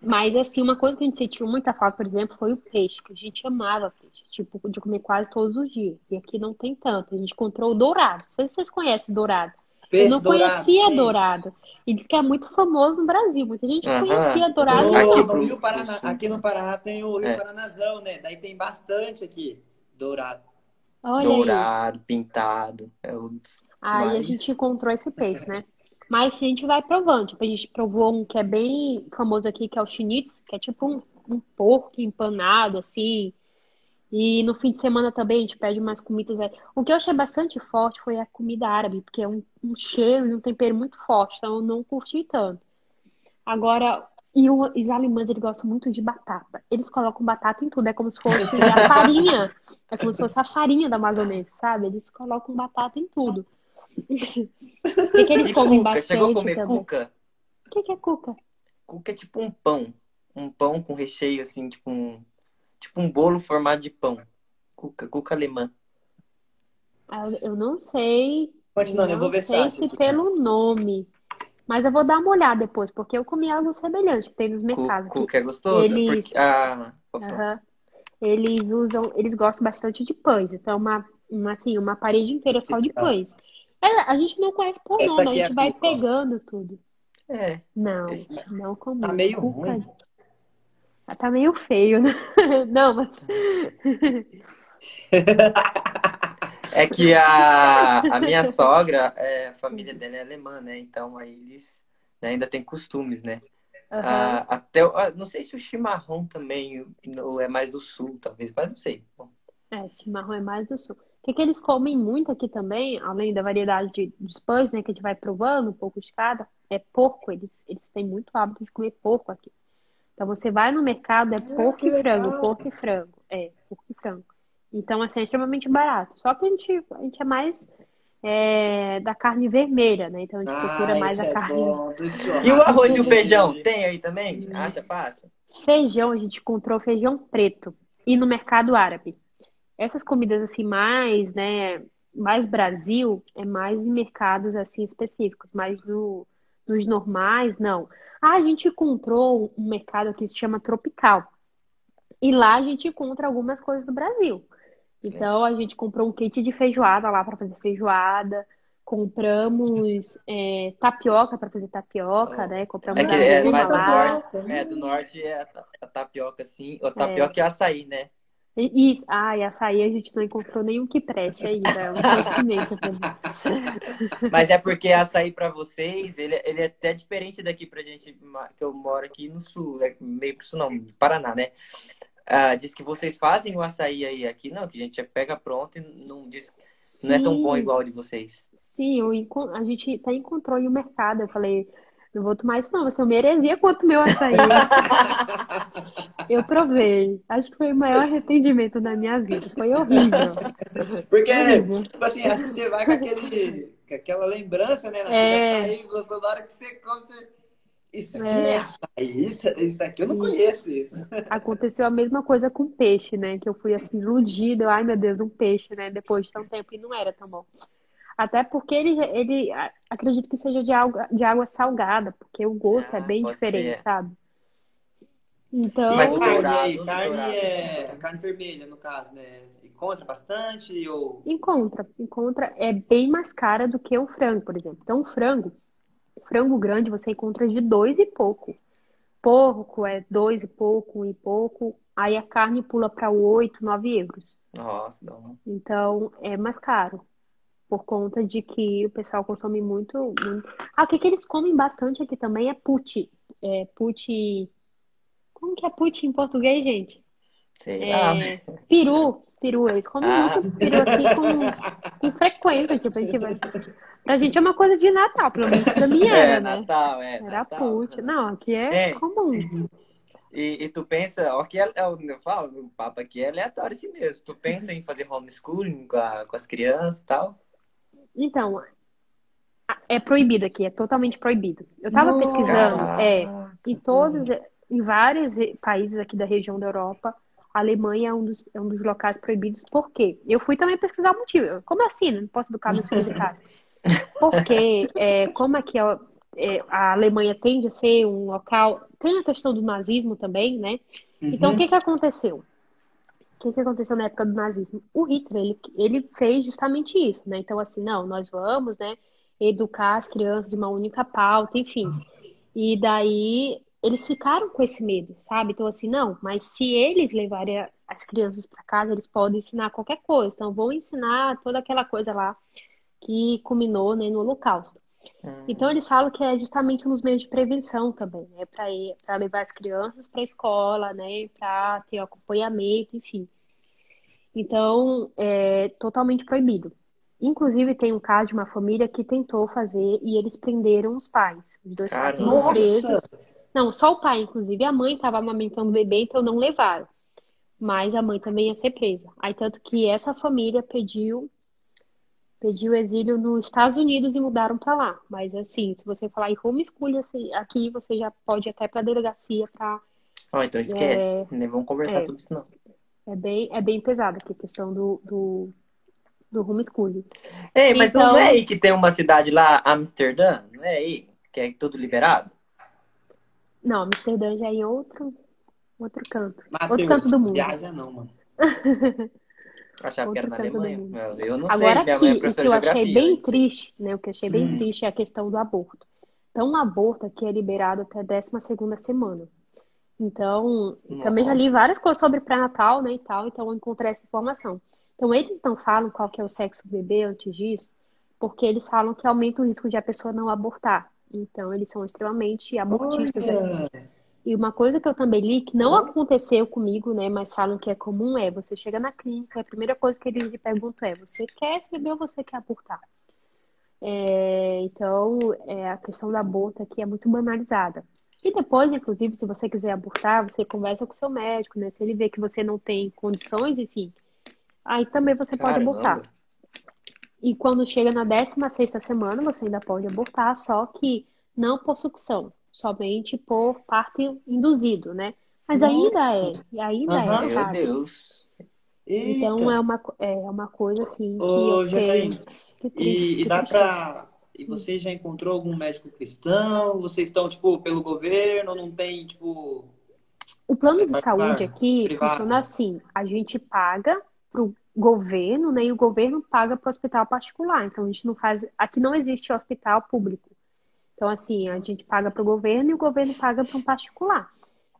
Mas assim, uma coisa que a gente sentiu muita falta, por exemplo, foi o peixe, que a gente amava peixe, tipo, de comer quase todos os dias. E aqui não tem tanto. A gente encontrou o dourado. Não sei se vocês conhecem dourado. Peixe Eu não dourado, conhecia sim. dourado. E diz que é muito famoso no Brasil. Muita gente conhecia dourado. No, Aqui no pro- Rio Paraná, aqui no Paraná tem o Rio É. Paranazão, né? Daí tem bastante aqui, dourado. Olha aí. Dourado, pintado. É o... Aí a Mas- gente encontrou esse peixe, né? Mas a gente vai provando. Tipo, a gente provou um que é bem famoso aqui, que é o schnitz, que é tipo um, um porco empanado, assim. E no fim de semana também a gente pede umas comidas. aí. O que eu achei bastante forte foi a comida árabe, porque é um, um cheiro e um tempero muito forte, então eu não curti tanto. Agora, e os alemães, eles gostam muito de batata. Eles colocam batata em tudo, é como se fosse a farinha. É como se fosse a farinha da amazonense, sabe? Eles colocam batata em tudo. O que que eles E comem cuca, chegou a bastante comer também? cuca? O que que é cuca? Cuca é tipo um pão. Um pão com recheio, assim, tipo um... Tipo um bolo formado de pão. Cuca, cuca alemã. Ah, Eu não sei, Continuando, eu vou ver sei se aqui. pelo nome. Mas eu vou dar uma olhada depois, porque eu comi algo semelhante que tem nos mercados. Cuca é gostoso. Eles- Porque... Ah. Aham. Eles usam, eles gostam bastante de pães. Então, uma, uma, assim, uma parede inteira só de pães. É, a gente não conhece por Essa nome, a é gente a vai pegando tudo. É. Não, Esse- não comi. Tá meio Cuca- ruim. Tá meio feio, né? (laughs) Não, mas (laughs) É que a, a minha sogra, é, a família dela é alemã, né? Então aí eles né, ainda têm costumes, né? Ah, até, o- ah, não sei se o chimarrão também no- é mais do sul, talvez, mas não sei. Bom, É, chimarrão é mais do sul. Que, que eles comem muito aqui também, além da variedade de, dos pães, né, que a gente vai provando um pouco de cada, é porco. Eles, eles têm muito hábito de comer porco aqui. Então você vai no mercado, é ah, porco e frango, porco e frango. É, porco e frango. Então, assim, é extremamente barato. Só que a gente, a gente é mais é, da carne vermelha, né? Então a gente ah, procura mais a é carne. Bom, e o arroz e o feijão? Tem aí também? Acha fácil? Feijão, a gente encontrou feijão preto. E no mercado árabe essas comidas assim mais, né, mais Brasil, é mais em mercados assim específicos, mas no, nos normais, não. Ah, a gente encontrou um mercado que se chama Tropical. E lá a gente encontra algumas coisas do Brasil. Então a gente comprou um kit de feijoada lá para fazer feijoada. Compramos é, tapioca para fazer tapioca, oh. né? Compramos é que é mais do norte, é, do norte é a, a tapioca, sim. O tapioca é. e açaí, né? Isso, ah, e açaí a gente não encontrou nenhum que preste ainda, é um (laughs) Mas é porque açaí para vocês, ele, ele é até diferente daqui pra gente, que eu moro aqui no sul, né? meio pro sul não, Paraná, né? Ah, diz que vocês fazem o açaí aí, aqui não, que a gente pega pronto e não diz, Sim. não é tão bom igual o de vocês. Sim, eu, a gente até encontrou em o mercado, eu falei, não vou tomar isso, não. Vai ser uma heresia quanto meu açaí. (laughs) eu provei. Acho que foi o maior arrependimento da minha vida. Foi horrível. Porque, horrível. tipo assim, acho que você vai com, aquele, com aquela lembrança, né? Na é... açaí, gostou da hora que você come, você. Isso aqui é, é açaí, isso, isso aqui eu não conheço isso. (laughs) Aconteceu a mesma coisa com peixe, né? Que eu fui assim, iludida. Ai, meu Deus, um peixe, né? Depois de tão tempo. E não era tão bom. Até porque ele, ele acredito que seja de água, de água salgada, porque o gosto é ah, é bem diferente, ser. sabe? Então. Mas carne aí, carne é carne vermelha, no caso, né? Encontra bastante ou. Encontra, encontra. É bem mais cara do que o frango, por exemplo. Então, o frango, frango grande, você encontra de dois e pouco. Porco é dois e pouco, um e pouco. Aí a carne pula para oito, nove euros. Nossa, não. Então é mais caro por conta de que o pessoal consome muito. muito... Ah, o que, que eles comem bastante aqui também é puti. É, puti. Como que é puti em português, gente? Sei é, peru. Peru, eles comem ah. muito peru aqui com, com frequência. Tipo, a gente vai. Pra gente é uma coisa de Natal, pelo menos pra mim era, é, né? Natal, é. Era Natal. puti. Não, aqui é, é. comum. E, e, tu pensa, ó, que é, é, eu falo, o papo aqui é aleatório assim mesmo. Tu pensa em fazer homeschooling com, a, com as crianças e tal? Então, é proibido aqui, é totalmente proibido. Eu estava pesquisando, é, em todos, em vários países aqui da região da Europa, a Alemanha é um dos, é um dos locais proibidos. Por quê? Eu fui também pesquisar o motivo. Como assim? Não posso educar meus filhos em casa. Porque, é, como aqui é, é, a Alemanha tende a ser um local. Tem a questão do nazismo também, né? Então, uhum. o que, que aconteceu? Que, que aconteceu na época do nazismo? O Hitler, ele, ele fez justamente isso, né? Então, assim, não, nós vamos, né, educar as crianças de uma única pauta, enfim. E daí eles ficaram com esse medo, sabe? Então, assim, não, mas se eles levarem as crianças para casa, eles podem ensinar qualquer coisa. Então, vão ensinar toda aquela coisa lá que culminou né, no Holocausto. Então, eles falam que é justamente um dos meios de prevenção também, né? Para levar as crianças para a escola, né? Para ter acompanhamento, enfim. Então, é totalmente proibido. Inclusive, tem um caso de uma família que tentou fazer e eles prenderam os pais. Os dois pais foram presos. Não, só o pai, inclusive. A mãe estava amamentando o bebê, então não levaram. Mas a mãe também ia ser presa. Aí, tanto que essa família pediu pediu exílio nos Estados Unidos e mudaram para lá. Mas, assim, se você falar em homeschooling assim, aqui, você já pode ir até para a delegacia para. Oh, então esquece. É... Nem vamos conversar é... sobre isso, não. É bem, é bem pesado aqui a questão do, do, do homeschooling. Ei, mas então... não é aí que tem uma cidade lá, Amsterdã? Não é aí? Que é tudo liberado? Não, Amsterdã já é em outro, outro canto. Mateus, outro canto do mundo. Viaja não, mano. (laughs) Achava que era na Alemanha. Eu não Agora, sei. Aqui, o que eu achei bem triste, né? O que eu achei bem hum. triste é a questão do aborto. Então, o aborto aqui é liberado até a 12 segunda semana. Então, Nossa. também já li várias coisas sobre pré-natal, né, e tal, então eu encontrei essa informação. Então, eles não falam qual que é o sexo do bebê antes disso, porque eles falam que aumenta o risco de a pessoa não abortar. Então, eles são extremamente abortistas. E uma coisa que eu também li, que não aconteceu comigo, né, mas falam que é comum, é você chega na clínica, a primeira coisa que eles lhe perguntam é: você quer se beber ou você quer abortar? É, então, é, a questão da aborto aqui é muito banalizada. E depois, inclusive, se você quiser abortar, você conversa com o seu médico, né? Se ele vê que você não tem condições, enfim, aí também você pode Caramba. abortar. E quando chega na 16 semana, você ainda pode abortar, só que não por sucção, somente por parto induzido, né? Mas ainda é, e ainda Aham. é, Meu sabe? Deus. Então Eita. é uma, é uma coisa assim que Ô, eu tenho. Que triste, E, e dá triste. pra. E você já encontrou algum médico cristão? Vocês estão, tipo, pelo governo? Não tem, tipo. O plano É de particular, saúde aqui privado. funciona assim: a gente paga para o governo, né? E o governo paga para o hospital particular. Então a gente não faz. Aqui não existe hospital público. Então, assim, a gente paga para o governo e o governo paga para um particular.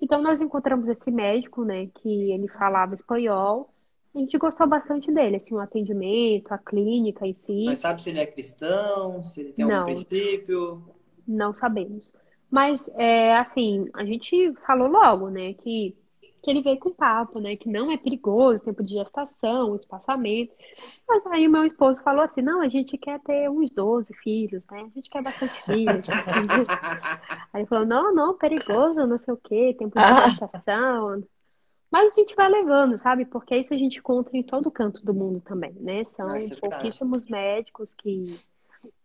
Então, nós encontramos esse médico, né, que ele falava espanhol. A gente gostou bastante dele, assim, o atendimento, a clínica em si. Mas sabe se ele é cristão? Se ele tem Não. algum princípio? Não sabemos. Mas, é, assim, a gente falou logo, né, que, que ele veio com papo, né, que não é perigoso, tempo de gestação, espaçamento. Mas aí o meu esposo falou assim, não, a gente quer ter uns 12 filhos, né, a gente quer bastante filhos, assim. (laughs) Aí ele falou, não, não, perigoso, não sei o quê, tempo de Ah. gestação. Mas a gente vai levando, sabe? Porque isso a gente encontra em todo canto do mundo também, né? São é verdade. pouquíssimos médicos que,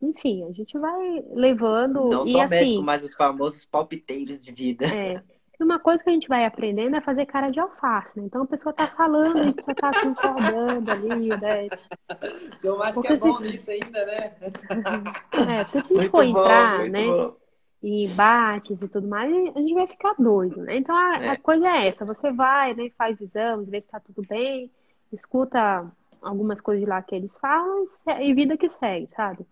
enfim, a gente vai levando Não e só assim, médico, mas os famosos palpiteiros de vida. é. E uma coisa que a gente vai aprendendo é fazer cara de alface, né? Então a pessoa tá falando, a gente só tá concordando ali, né? Tomate que Porque é bom se- nisso ainda, né? (laughs) É, porque se a gente Muito for bom, entrar, né? bom. e embates e tudo mais, a gente vai ficar doido, né? Então a, É. a coisa é essa, você vai, né, faz exames, vê se tá tudo bem, escuta algumas coisas de lá que eles falam e, se- e vida que segue, sabe?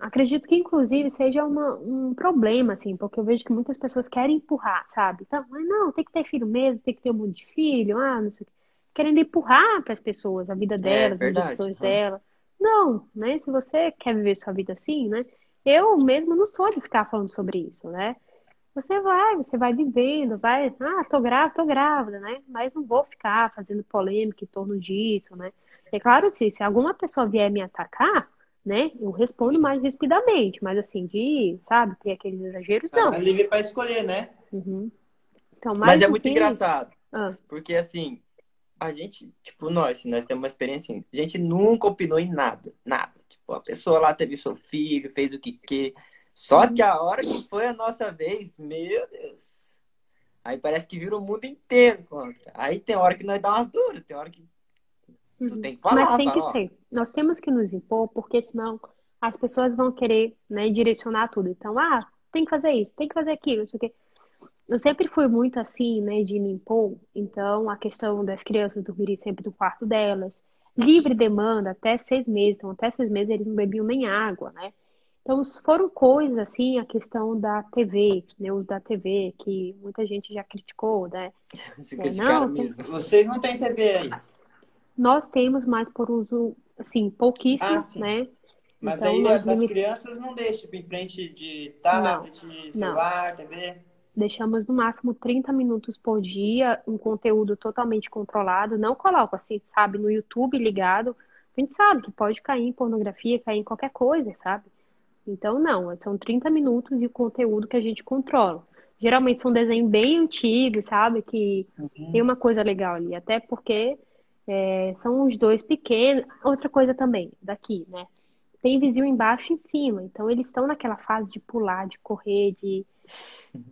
Acredito que, inclusive, seja uma, um problema, assim, porque eu vejo que muitas pessoas querem empurrar, sabe? Então, mas não, tem que ter filho mesmo, tem que ter um monte de filho, ah, não sei o quê. Querendo empurrar para as pessoas a vida delas, as verdade, decisões aham. dela. Não, né? Se você quer viver sua vida assim, né? Eu mesmo não sou de ficar falando sobre isso, né? Você vai, você vai vivendo, vai, ah, tô grávida, tô grávida, né? Mas não vou ficar fazendo polêmica em torno disso, né? É claro, assim, se alguma pessoa vier me atacar, né? Eu respondo mais rispidamente, mas assim, de, sabe, ter aqueles exageros, não. É livre para escolher, né? Uhum. Então, Mas é muito que- engraçado, Ah, porque assim, a gente, tipo, nós, nós temos uma experiência assim, a gente nunca opinou em nada, nada. Tipo, a pessoa lá teve seu filho, fez o que quer. Só que a hora que foi a nossa vez, meu Deus. Aí parece que vira o mundo inteiro contra. Aí tem hora que nós dá umas duras, tem hora que tu uhum. tem que falar, Mas tem que ó, ser. Nós temos que nos impor, porque senão as pessoas vão querer, né, direcionar tudo. Então, ah, tem que fazer isso, tem que fazer aquilo, não sei o quê. Eu sempre fui muito assim, né, de me impor. Então, a questão das crianças dormirem sempre no quarto delas, livre demanda até seis meses. Então, até seis meses eles não bebiam nem água, né? Então, foram coisas assim, a questão da TV, né, o uso da TV, que muita gente já criticou, né? (laughs) se É, não, tem- mesmo. Vocês não têm TV aí. Nós temos, mas por uso, assim, pouquíssimo, Ah, sim. né? Mas Então, daí das limit- crianças não deixa, tipo, em frente de tablet, celular, TV. Deixamos no máximo 30 minutos por dia, um conteúdo totalmente controlado. Não coloco assim, sabe, no YouTube ligado. A gente sabe que pode cair em pornografia, cair em qualquer coisa, sabe? Então, não, são 30 minutos de conteúdo que a gente controla. Geralmente são desenhos bem antigos, sabe? Que tem uma coisa legal ali, até porque é, são os dois pequenos. Outra coisa também, daqui, né? Tem vizinho embaixo e em cima, então eles estão naquela fase de pular, de correr, de.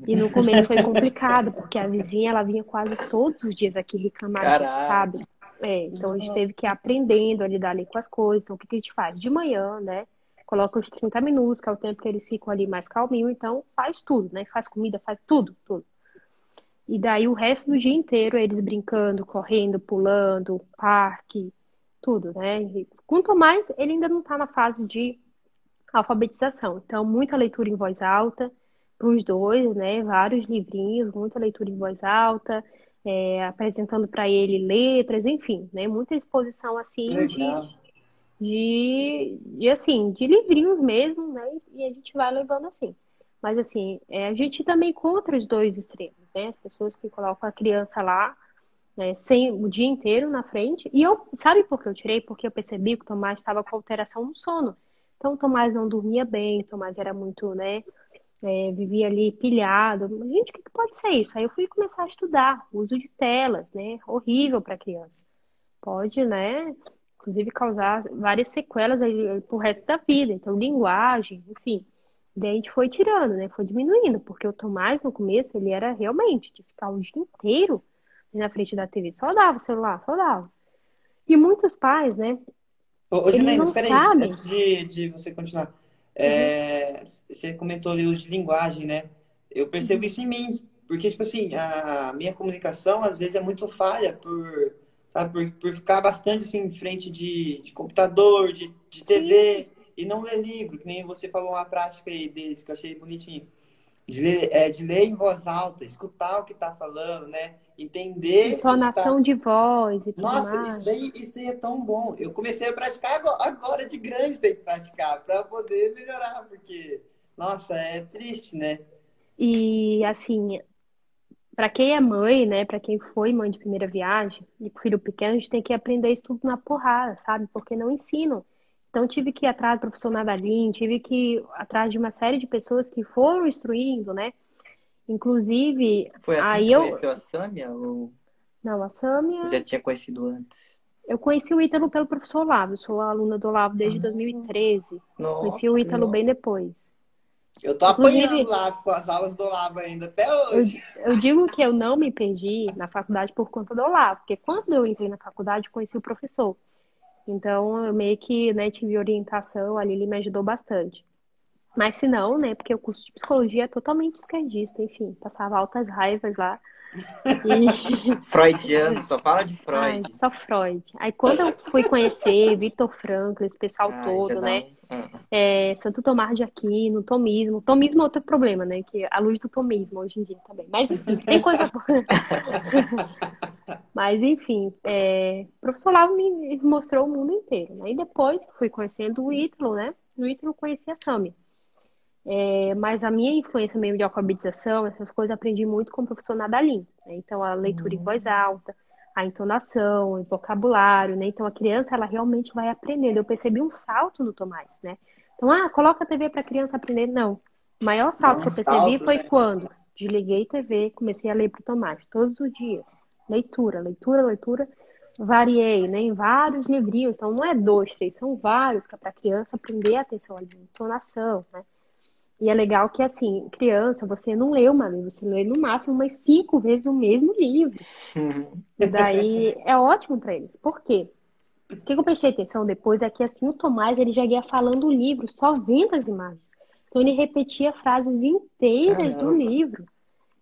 E no começo foi complicado, porque a vizinha ela vinha quase todos os dias aqui reclamar, sabe? É, então a gente teve que ir aprendendo a lidar ali com as coisas. Então o que que a gente faz? De manhã, né? Coloca os 30 minutos, que é o tempo que eles ficam ali mais calminho, então faz tudo, né? Faz comida, faz tudo, tudo. E daí o resto do dia inteiro eles brincando, correndo, pulando, parque, tudo, né? E quanto mais ele ainda não está na fase de alfabetização. Então, muita leitura em voz alta para os dois, né? Vários livrinhos, muita leitura em voz alta, é, apresentando para ele letras, enfim, né? Muita exposição assim de, Legal. de, de assim, de livrinhos mesmo, né? E a gente vai levando assim. Mas assim, é, a gente também encontra os dois extremos, né? As pessoas que colocam a criança lá né, sem o dia inteiro na frente. E eu, sabe por que eu tirei? Porque eu percebi que o Tomás estava com alteração no sono. Então o Tomás não dormia bem, o Tomás era muito, né? É, vivia ali pilhado. Gente, o que, que pode ser isso? Aí eu fui começar a estudar o uso de telas, né? Horrível para criança. Pode, né? Inclusive causar várias sequelas aí pro resto da vida. Então, linguagem, enfim. Daí a gente foi tirando, né? Foi diminuindo, porque o Tomás, no começo, ele era realmente de ficar o dia inteiro na frente da TV. Só dava o celular, só dava. E muitos pais, né? Ô, ô Gilene, espera aí, antes de, de você continuar. É, uhum. Você comentou ali o uso de linguagem, né? Eu percebo uhum. isso em mim. Porque, tipo assim, a minha comunicação, às vezes, é muito falha por, sabe, por, por ficar bastante, assim, em frente de, de computador, de, de TV. Sim e não ler livro, que nem você falou uma prática aí deles, que eu achei bonitinho. De ler, é, de ler em voz alta, escutar o que está falando, né? Entender. Entonação tá... de voz e tudo Nossa, mais. isso daí, isso daí é tão bom. Eu comecei a praticar agora, agora de grande, tem que praticar, para poder melhorar, porque, nossa, é triste, né? E, assim, para quem é mãe, né, para quem foi mãe de primeira viagem, e filho pequeno, a gente tem que aprender isso tudo na porrada, sabe? Porque não ensinam. Então, tive que ir atrás do professor Nadalim, tive que ir atrás de uma série de pessoas que foram instruindo, né? Inclusive, Foi assim aí que eu... conheceu a Sâmia? Ou... Não, a Sâmia... Já tinha conhecido antes? Eu conheci o Ítalo pelo professor Olavo, sou aluna do Olavo desde 2013. Ah. Nossa, conheci o Ítalo bem depois. Eu tô Inclusive, apanhando lá com as aulas do Olavo ainda, até hoje. Eu, eu, digo que eu não me perdi na faculdade por conta do Olavo, porque quando eu entrei na faculdade, conheci o professor. Então, eu meio que né, tive orientação ali, ele me ajudou bastante. Mas se não, né, porque o curso de psicologia é totalmente esquerdista, enfim, passava altas raivas lá. E... (laughs) Freudiano, só fala de Freud. Ai, só Freud. Aí quando eu fui conhecer Vitor Frankl, esse pessoal Ai, todo, né? Um... É, Santo Tomás de Aquino, tomismo. Tomismo é outro problema, né? Que a luz do tomismo hoje em dia também. Mas enfim, tem coisa (laughs) Mas enfim, é... o professor Lavo me mostrou o mundo inteiro. Né? E depois fui conhecendo o Ítalo, né? No Ítalo conheci a Sami. É, mas a minha influência mesmo de alfabetização, essas coisas, aprendi muito com o professor Nadalim. Né? Então, a leitura uhum. em voz alta, a entonação, o vocabulário, né? Então, a criança, ela realmente vai aprendendo. Eu percebi um salto no Tomás, né? Então, ah, coloca a TV para a criança aprender. Não. O maior salto que eu percebi salto, foi né? quando desliguei a TV, comecei a ler para o Tomás, todos os dias. Leitura, leitura, leitura. Variei, né? Em vários livrinhos. Então, não é dois, três, são vários, que é para a criança aprender a atenção ali, entonação, né? E é legal que, assim, criança, você não lê uma vez, você lê no máximo umas cinco vezes o mesmo livro. Uhum. E daí (laughs) é ótimo para eles. Por quê? O que eu prestei atenção depois é que, assim, o Tomás, ele já ia falando o livro, só vendo as imagens. Então, ele repetia frases inteiras Caramba. do livro.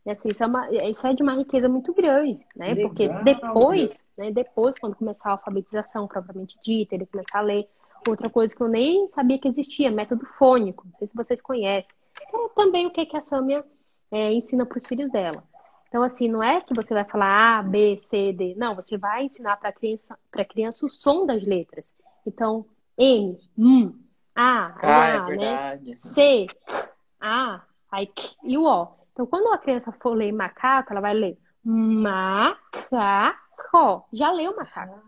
E, assim, isso é, uma, isso é de uma riqueza muito grande, né? Legal. Porque depois, né, depois, quando começar a alfabetização propriamente dita, ele começar a ler Outra coisa que eu nem sabia que existia, método fônico. Não sei se vocês conhecem. É também o que, que a Samia é, ensina para os filhos dela. Então, assim, não é que você vai falar A, B, C, D. Não, você vai ensinar para a criança, criança o som das letras. Então, M, M, A, ah, A, é né? C, A, aí, e o O. Então, quando a criança for ler macaco, ela vai ler macaco. Já leu macaco.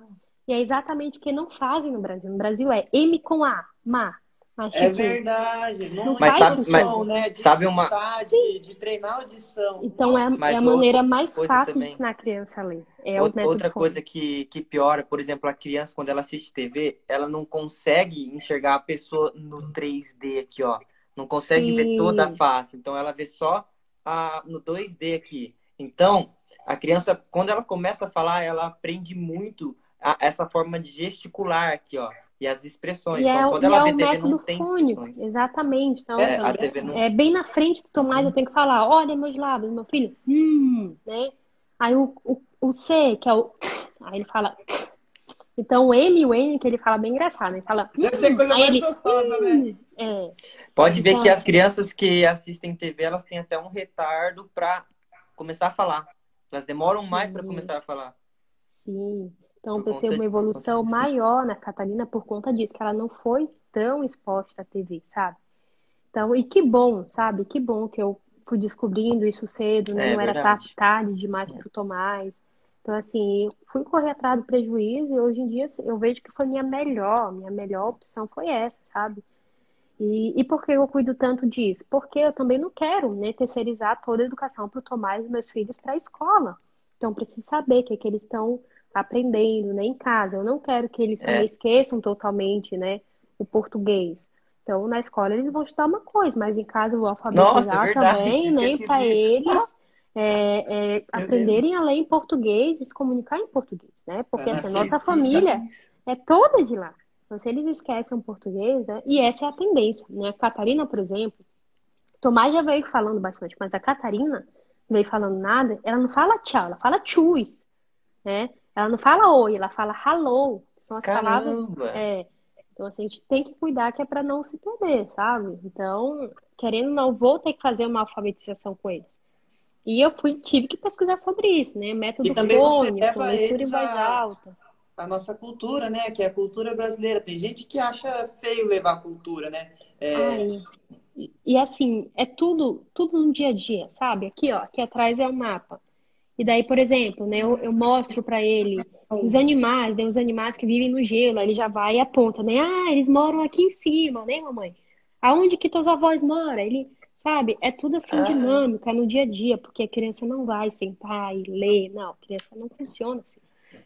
E é exatamente o que não fazem no Brasil. No Brasil é M com A, ma. Mas, é tipo, verdade. Não, mas sabe, mas, né? de sabe uma de, de treinar audição. Então é Nossa, é, é a maneira mais fácil também. de ensinar a criança a ler. É outra, outra coisa que, que piora, por exemplo, a criança quando ela assiste TV, ela não consegue enxergar a pessoa no 3D aqui, ó. Não consegue Sim. ver toda a face. Então ela vê só a, no 2D aqui. Então, a criança, quando ela começa a falar, ela aprende muito a, essa forma de gesticular aqui, ó. E as expressões. E é, quando ela é vê o TV, método fônico, exatamente. Então, é, a TV não... é bem na frente do Tomás, eu tenho que falar, olha meus lábios, meu filho, hum, né? Aí o, o, o C, que é o. Aí ele fala. Então o M e o N, que ele fala bem engraçado, ele fala. Deve ser coisa mais ele, gostosa, né? hum, né? É. Pode ver então, que as crianças que assistem TV, elas têm até um retardo para começar a falar. Elas demoram mais para começar a falar. Sim. Então, percebo uma evolução maior na Catarina por conta disso, que ela não foi tão exposta à TV, sabe? Então, e que bom, sabe? Que bom que eu fui descobrindo isso cedo, né? É Não era verdade. tarde demais para o Tomás. Então, assim, eu fui correr atrás do prejuízo e hoje em dia eu vejo que foi minha melhor, minha melhor opção foi essa, sabe? E, e por que eu cuido tanto disso? Porque eu também não quero, né, terceirizar toda a educação para o Tomás e meus filhos para a escola. Então, preciso saber o que, é que eles estão aprendendo, né, em casa. Eu não quero que eles É. esqueçam totalmente, né, o português. Então, na escola eles vão estudar uma coisa, mas em casa eu vou Nossa, é alfabetizar também, né, para eles é, é, aprenderem a ler em português e se comunicar em português, né? Porque assim, a nossa família é toda de lá. Então, se eles esquecem o português, né? E essa é a tendência, né? A Catarina, por exemplo, Tomás já veio falando bastante, mas a Catarina não veio falando nada. Ela não fala tchau, ela fala chus, né? Ela não fala oi, ela fala hello. São as palavras. Caramba! É. Então, assim, a gente tem que cuidar que é para não se perder, sabe? Então, querendo ou não, vou ter que fazer uma alfabetização com eles. E eu fui, tive que pesquisar sobre isso, né? Método fônico, leitura em voz a- alta. a nossa cultura, né? Que é a cultura brasileira. Tem gente que acha feio levar a cultura, né? É, Ai, e- e assim, é tudo, tudo no dia a dia, sabe? Aqui, ó, aqui atrás é o mapa. E daí, por exemplo, né, eu, eu mostro para ele os animais, né, os animais que vivem no gelo, ele já vai e aponta, né? Ah, eles moram aqui em cima, né, mamãe? Aonde que teus avós moram? Ele, sabe? É tudo assim Ah. dinâmico, é no dia a dia, porque a criança não vai sentar e ler, não, a criança não funciona assim.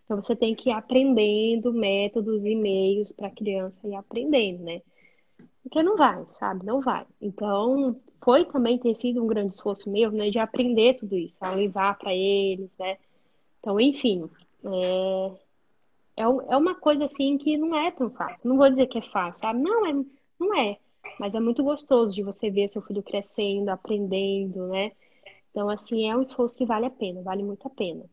Então você tem que ir aprendendo métodos e meios para a criança ir aprendendo, né? Porque não vai, sabe? Não vai. Então, foi também ter sido um grande esforço meu, né, de aprender tudo isso, a levar para eles, né? Então, enfim, é, é, é uma coisa assim que não é tão fácil. Não vou dizer que é fácil, sabe? Não é, não é. Mas é muito gostoso de você ver seu filho crescendo, aprendendo, né? Então, assim, é um esforço que vale a pena, vale muito a pena.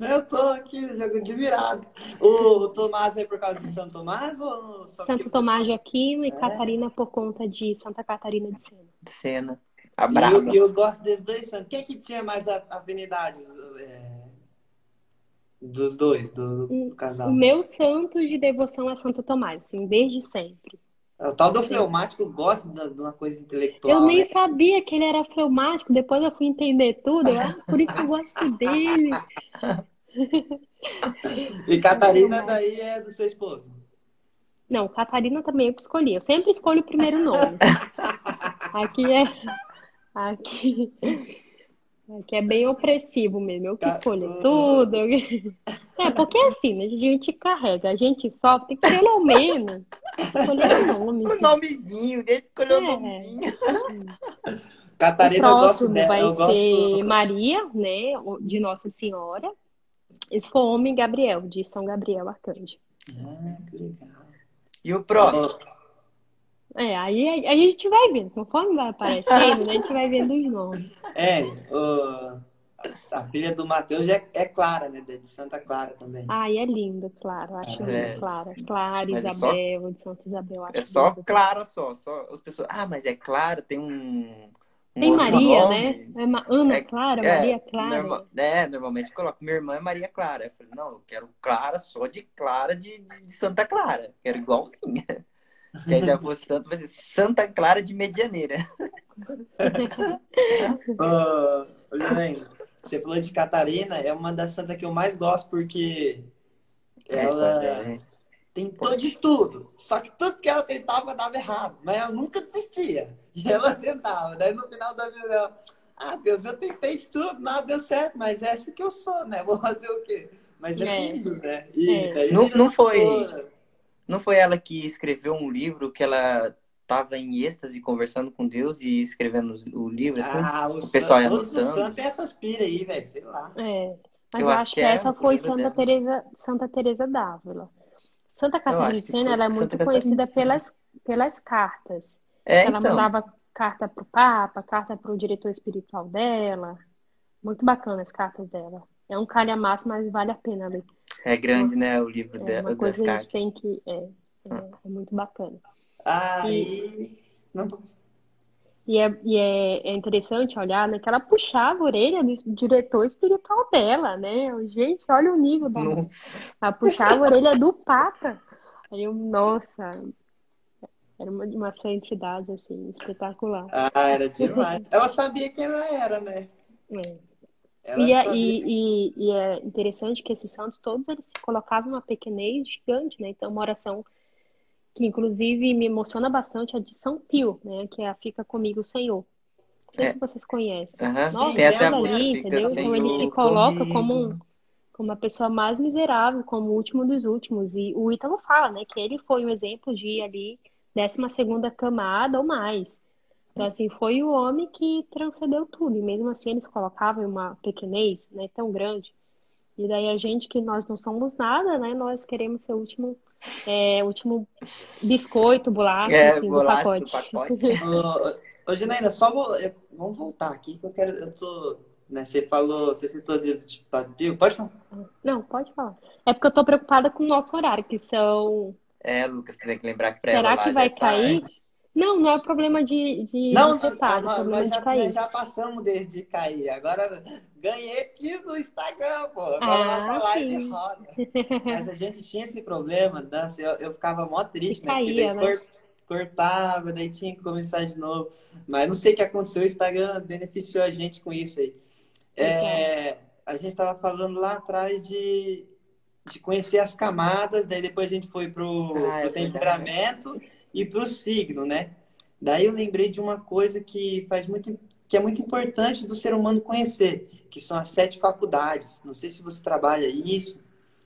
Eu tô aqui, jogo admirado. O Tomás é por causa de São Tomás ou Santo Tomás de Aquino e É. Catarina por conta de Santa Catarina de Sena. De cena. A E braba. eu, eu gosto desses dois santos. Quem é que tinha mais afinidades é, dos dois, do, do O casal? meu santo de devoção é Santo Tomás, assim, desde sempre. O tal do fleumático gosta de de uma coisa intelectual, Eu nem né? sabia que ele era fleumático, depois eu fui entender tudo, eu, ah, por isso eu gosto dele. (laughs) E (laughs) Catarina daí é do seu esposo. Não, Catarina também eu que escolhi. Eu sempre escolho o primeiro nome. (laughs) Aqui é. Aqui. Aqui é bem opressivo mesmo. Eu que Ca- escolho tudo. É, porque é assim, né? A gente carrega, a gente sofre, tem que pelo menos escolher o nome. O nomezinho, deixa eu escolher o É. nomezinho. O Catarina, eu gosto próximo dela. vai Eu gosto. ser Maria, né? De Nossa Senhora. Esse for homem, Gabriel, de São Gabriel Arcanjo. Ah, que legal. E o próximo? É, aí a, a gente vai vendo, conforme vai aparecendo, né, a gente vai vendo os nomes. É, o- a filha do Matheus é, é Clara, né? De Santa Clara também. Ai, é lindo, claro, acho É. lindo, Clara. Clara, Mas é Isabel, de Santa Isabel, É só. Clara só, só. As pessoas, ah, mas é Clara, tem um. Um Tem Maria, nome. né? É Ma- Ana É- Clara, É, Maria Clara. norma- é, normalmente coloca. Minha irmã é Maria Clara. Eu falei, não, eu quero Clara só de Clara de, de, de Santa Clara. Quero igualzinho. Que (laughs) aí se ela fosse tanto, vai ser Santa Clara de Medianeira. (laughs) Ô, ô, Lorena, você falou de Catarina, é uma das santas que eu mais gosto porque ela É, tentou de tudo. Só que tudo que ela tentava dava errado, mas ela nunca desistia. E (laughs) ela tentava. Daí no final da vida ela, ah, Deus, eu tentei de tudo, nada deu certo, mas é essa que eu sou, né? (laughs) Vou fazer o quê? Mas é, É. lindo, né? E É. daí Não- não foi-. Não foi ela que escreveu um livro que ela estava em êxtase conversando com Deus e escrevendo o livro, assim? Ah, o, pessoal san- ia todos os anotando. santos têm essas piras aí, velho, sei lá. É, mas Eu eu acho acho que que essa o foi Santa. Teresa, Santa Teresa d'Ávila. Santa Catarina de Sena, ela é Santa muito Catarina conhecida pelas, pelas cartas. É, Ela então. mandava carta para o Papa, carta para o diretor espiritual dela. Muito bacana as cartas dela. É um calhamaço, mas vale a pena ler. É grande, né, o livro É dela, uma coisa das que a cartas. gente tem que. É, é, é muito bacana. Aí. Não, E, é, e é, é interessante olhar, né, que ela puxava a orelha do diretor espiritual dela, né? Gente, olha o nível da Nossa. Ela puxava a orelha do Papa. Aí eu, nossa, Era uma, uma santidade, assim, espetacular. Ah, era demais. Ela sabia quem ela era, né? É. Ela E, é- sabia. e, e, e é interessante que esses santos todos eles se colocavam uma pequenez gigante, né? Então, uma oração que inclusive me emociona bastante é a de São Pio, né? Que é a Fica Comigo, Senhor. Não sei É. se vocês conhecem. Aham, Nossa, tem até ali, entendeu? Então ele se coloca comigo. como, um- como a pessoa mais miserável, como o último dos últimos. E o Ítalo fala, né? Que ele foi um exemplo de ali, décima segunda camada ou mais. Então, assim, foi o homem que transcendeu tudo. E mesmo assim eles colocavam uma pequenez, né? Tão grande. E daí a gente que nós não somos nada, né? Nós queremos ser o último, é, último biscoito, bolacha, É, enfim, do bolacha do pacote. pacote. (laughs) Ô, ô Janaína, só vou, eu- vamos voltar aqui que eu quero. Eu tô. Né, você falou, você citou de, de Pode falar? Não, pode falar. É porque eu tô preocupada com o nosso horário, que são. É, Lucas, tem que lembrar que pra Será ela que vai é cair? tarde. Não, não é problema de, de, Não, ser não, é nós, problema nós de já, cair. nós já passamos desde cair. Agora ganhei aqui no Instagram, pô. Agora Ah, nossa live sim. roda. (laughs) Mas a gente tinha esse problema, Dança. Eu, eu ficava mó triste, né? Porque caía, daí né? cor- cortava, daí tinha que começar de novo. Mas não sei o que aconteceu. O Instagram beneficiou a gente com isso aí. É, a gente estava falando lá atrás de, de conhecer as camadas, daí depois a gente foi pro, Ah, é pro temperamento e pro signo, né? Daí eu lembrei de uma coisa que faz muito, que é muito importante do ser humano conhecer, que são as sete faculdades. Não sei se você trabalha isso,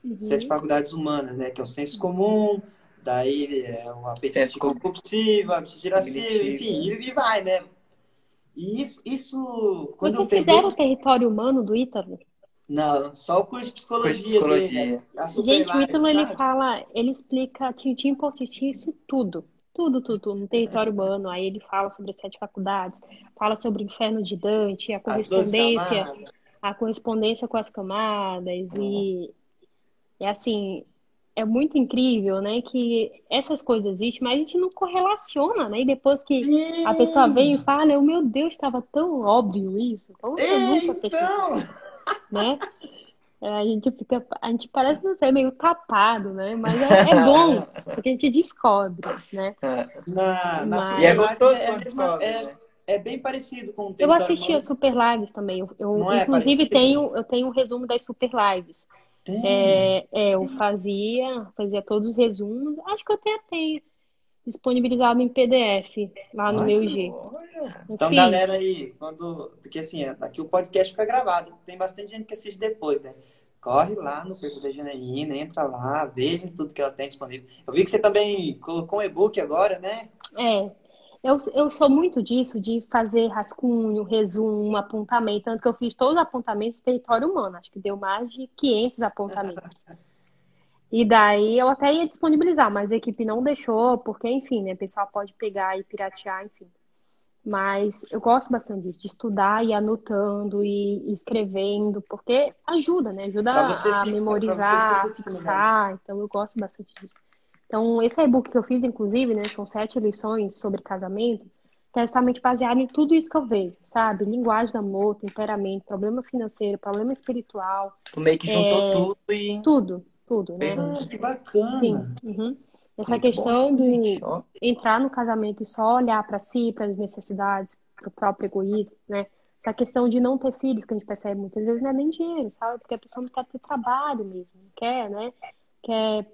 Uhum. sete faculdades humanas, né? Que é o senso comum, daí é o apetite compulsivo, o apetite irascível, Cognitivo. enfim, e vai, né? E isso, isso quando eu Vocês peguei... fizeram o território humano do Ítalo? Não, só o curso de psicologia, Curso de psicologia. dele, Gente, o Ítalo, ele fala, ele explica tintim por tintim isso tudo. Tudo, tudo, tudo, no território humano. Aí ele fala sobre as sete faculdades, fala sobre o inferno de Dante, a correspondência, a correspondência com as camadas e é assim, é muito incrível, né, que essas coisas existem, mas a gente não correlaciona, né? E depois que a pessoa vem e fala, meu Deus, estava tão óbvio isso. Como eu nunca percebi, Então, né? (laughs) É, A gente fica, a gente parece não ser meio tapado, né? Mas é, é (laughs) bom, porque a gente descobre, né? na, na Mas- E é gostoso é, descobre, é, né? é bem parecido com o Eu assisti as super lives também. Eu, eu, é inclusive tenho, eu tenho um resumo das super lives. É, é, eu fazia, fazia todos os resumos. Acho que eu até tenho disponibilizado em PDF lá no Nossa, meu G. Eu Então, fiz. galera aí, quando. Porque assim, aqui o podcast fica gravado. Tem bastante gente que assiste depois, né? Corre lá no perfil da Janaína, entra lá, veja tudo que ela tem disponível. Eu vi que você também colocou um e-book agora, né? É, eu, eu sou muito disso, de fazer rascunho, resumo, apontamento. Tanto que eu fiz todos os apontamentos do território humano. Acho que deu mais de 500 apontamentos. (laughs) E daí eu até ia disponibilizar, mas a equipe não deixou, porque, enfim, né? O pessoal pode pegar e piratear, enfim. Mas eu gosto bastante disso, de estudar e anotando e escrevendo, porque ajuda, né? Ajuda a memorizar, a você fixar, né? fixar. Então eu gosto bastante disso. Então, esse e-book que eu fiz, inclusive, né, são sete lições sobre casamento, que é justamente baseado em tudo isso que eu vejo, sabe? Linguagem do amor, temperamento, problema financeiro, problema espiritual, Tu meio que juntou É, tudo e. tudo, tudo, né? Ah, que bacana. Sim. uhum. Essa Muito questão bom, do entrar no casamento e só olhar para si, para as necessidades, para o próprio egoísmo, né? Essa questão de não ter filhos, que a gente percebe muitas vezes não é nem dinheiro, sabe? Porque a pessoa não quer ter trabalho mesmo, não quer, né? Quer,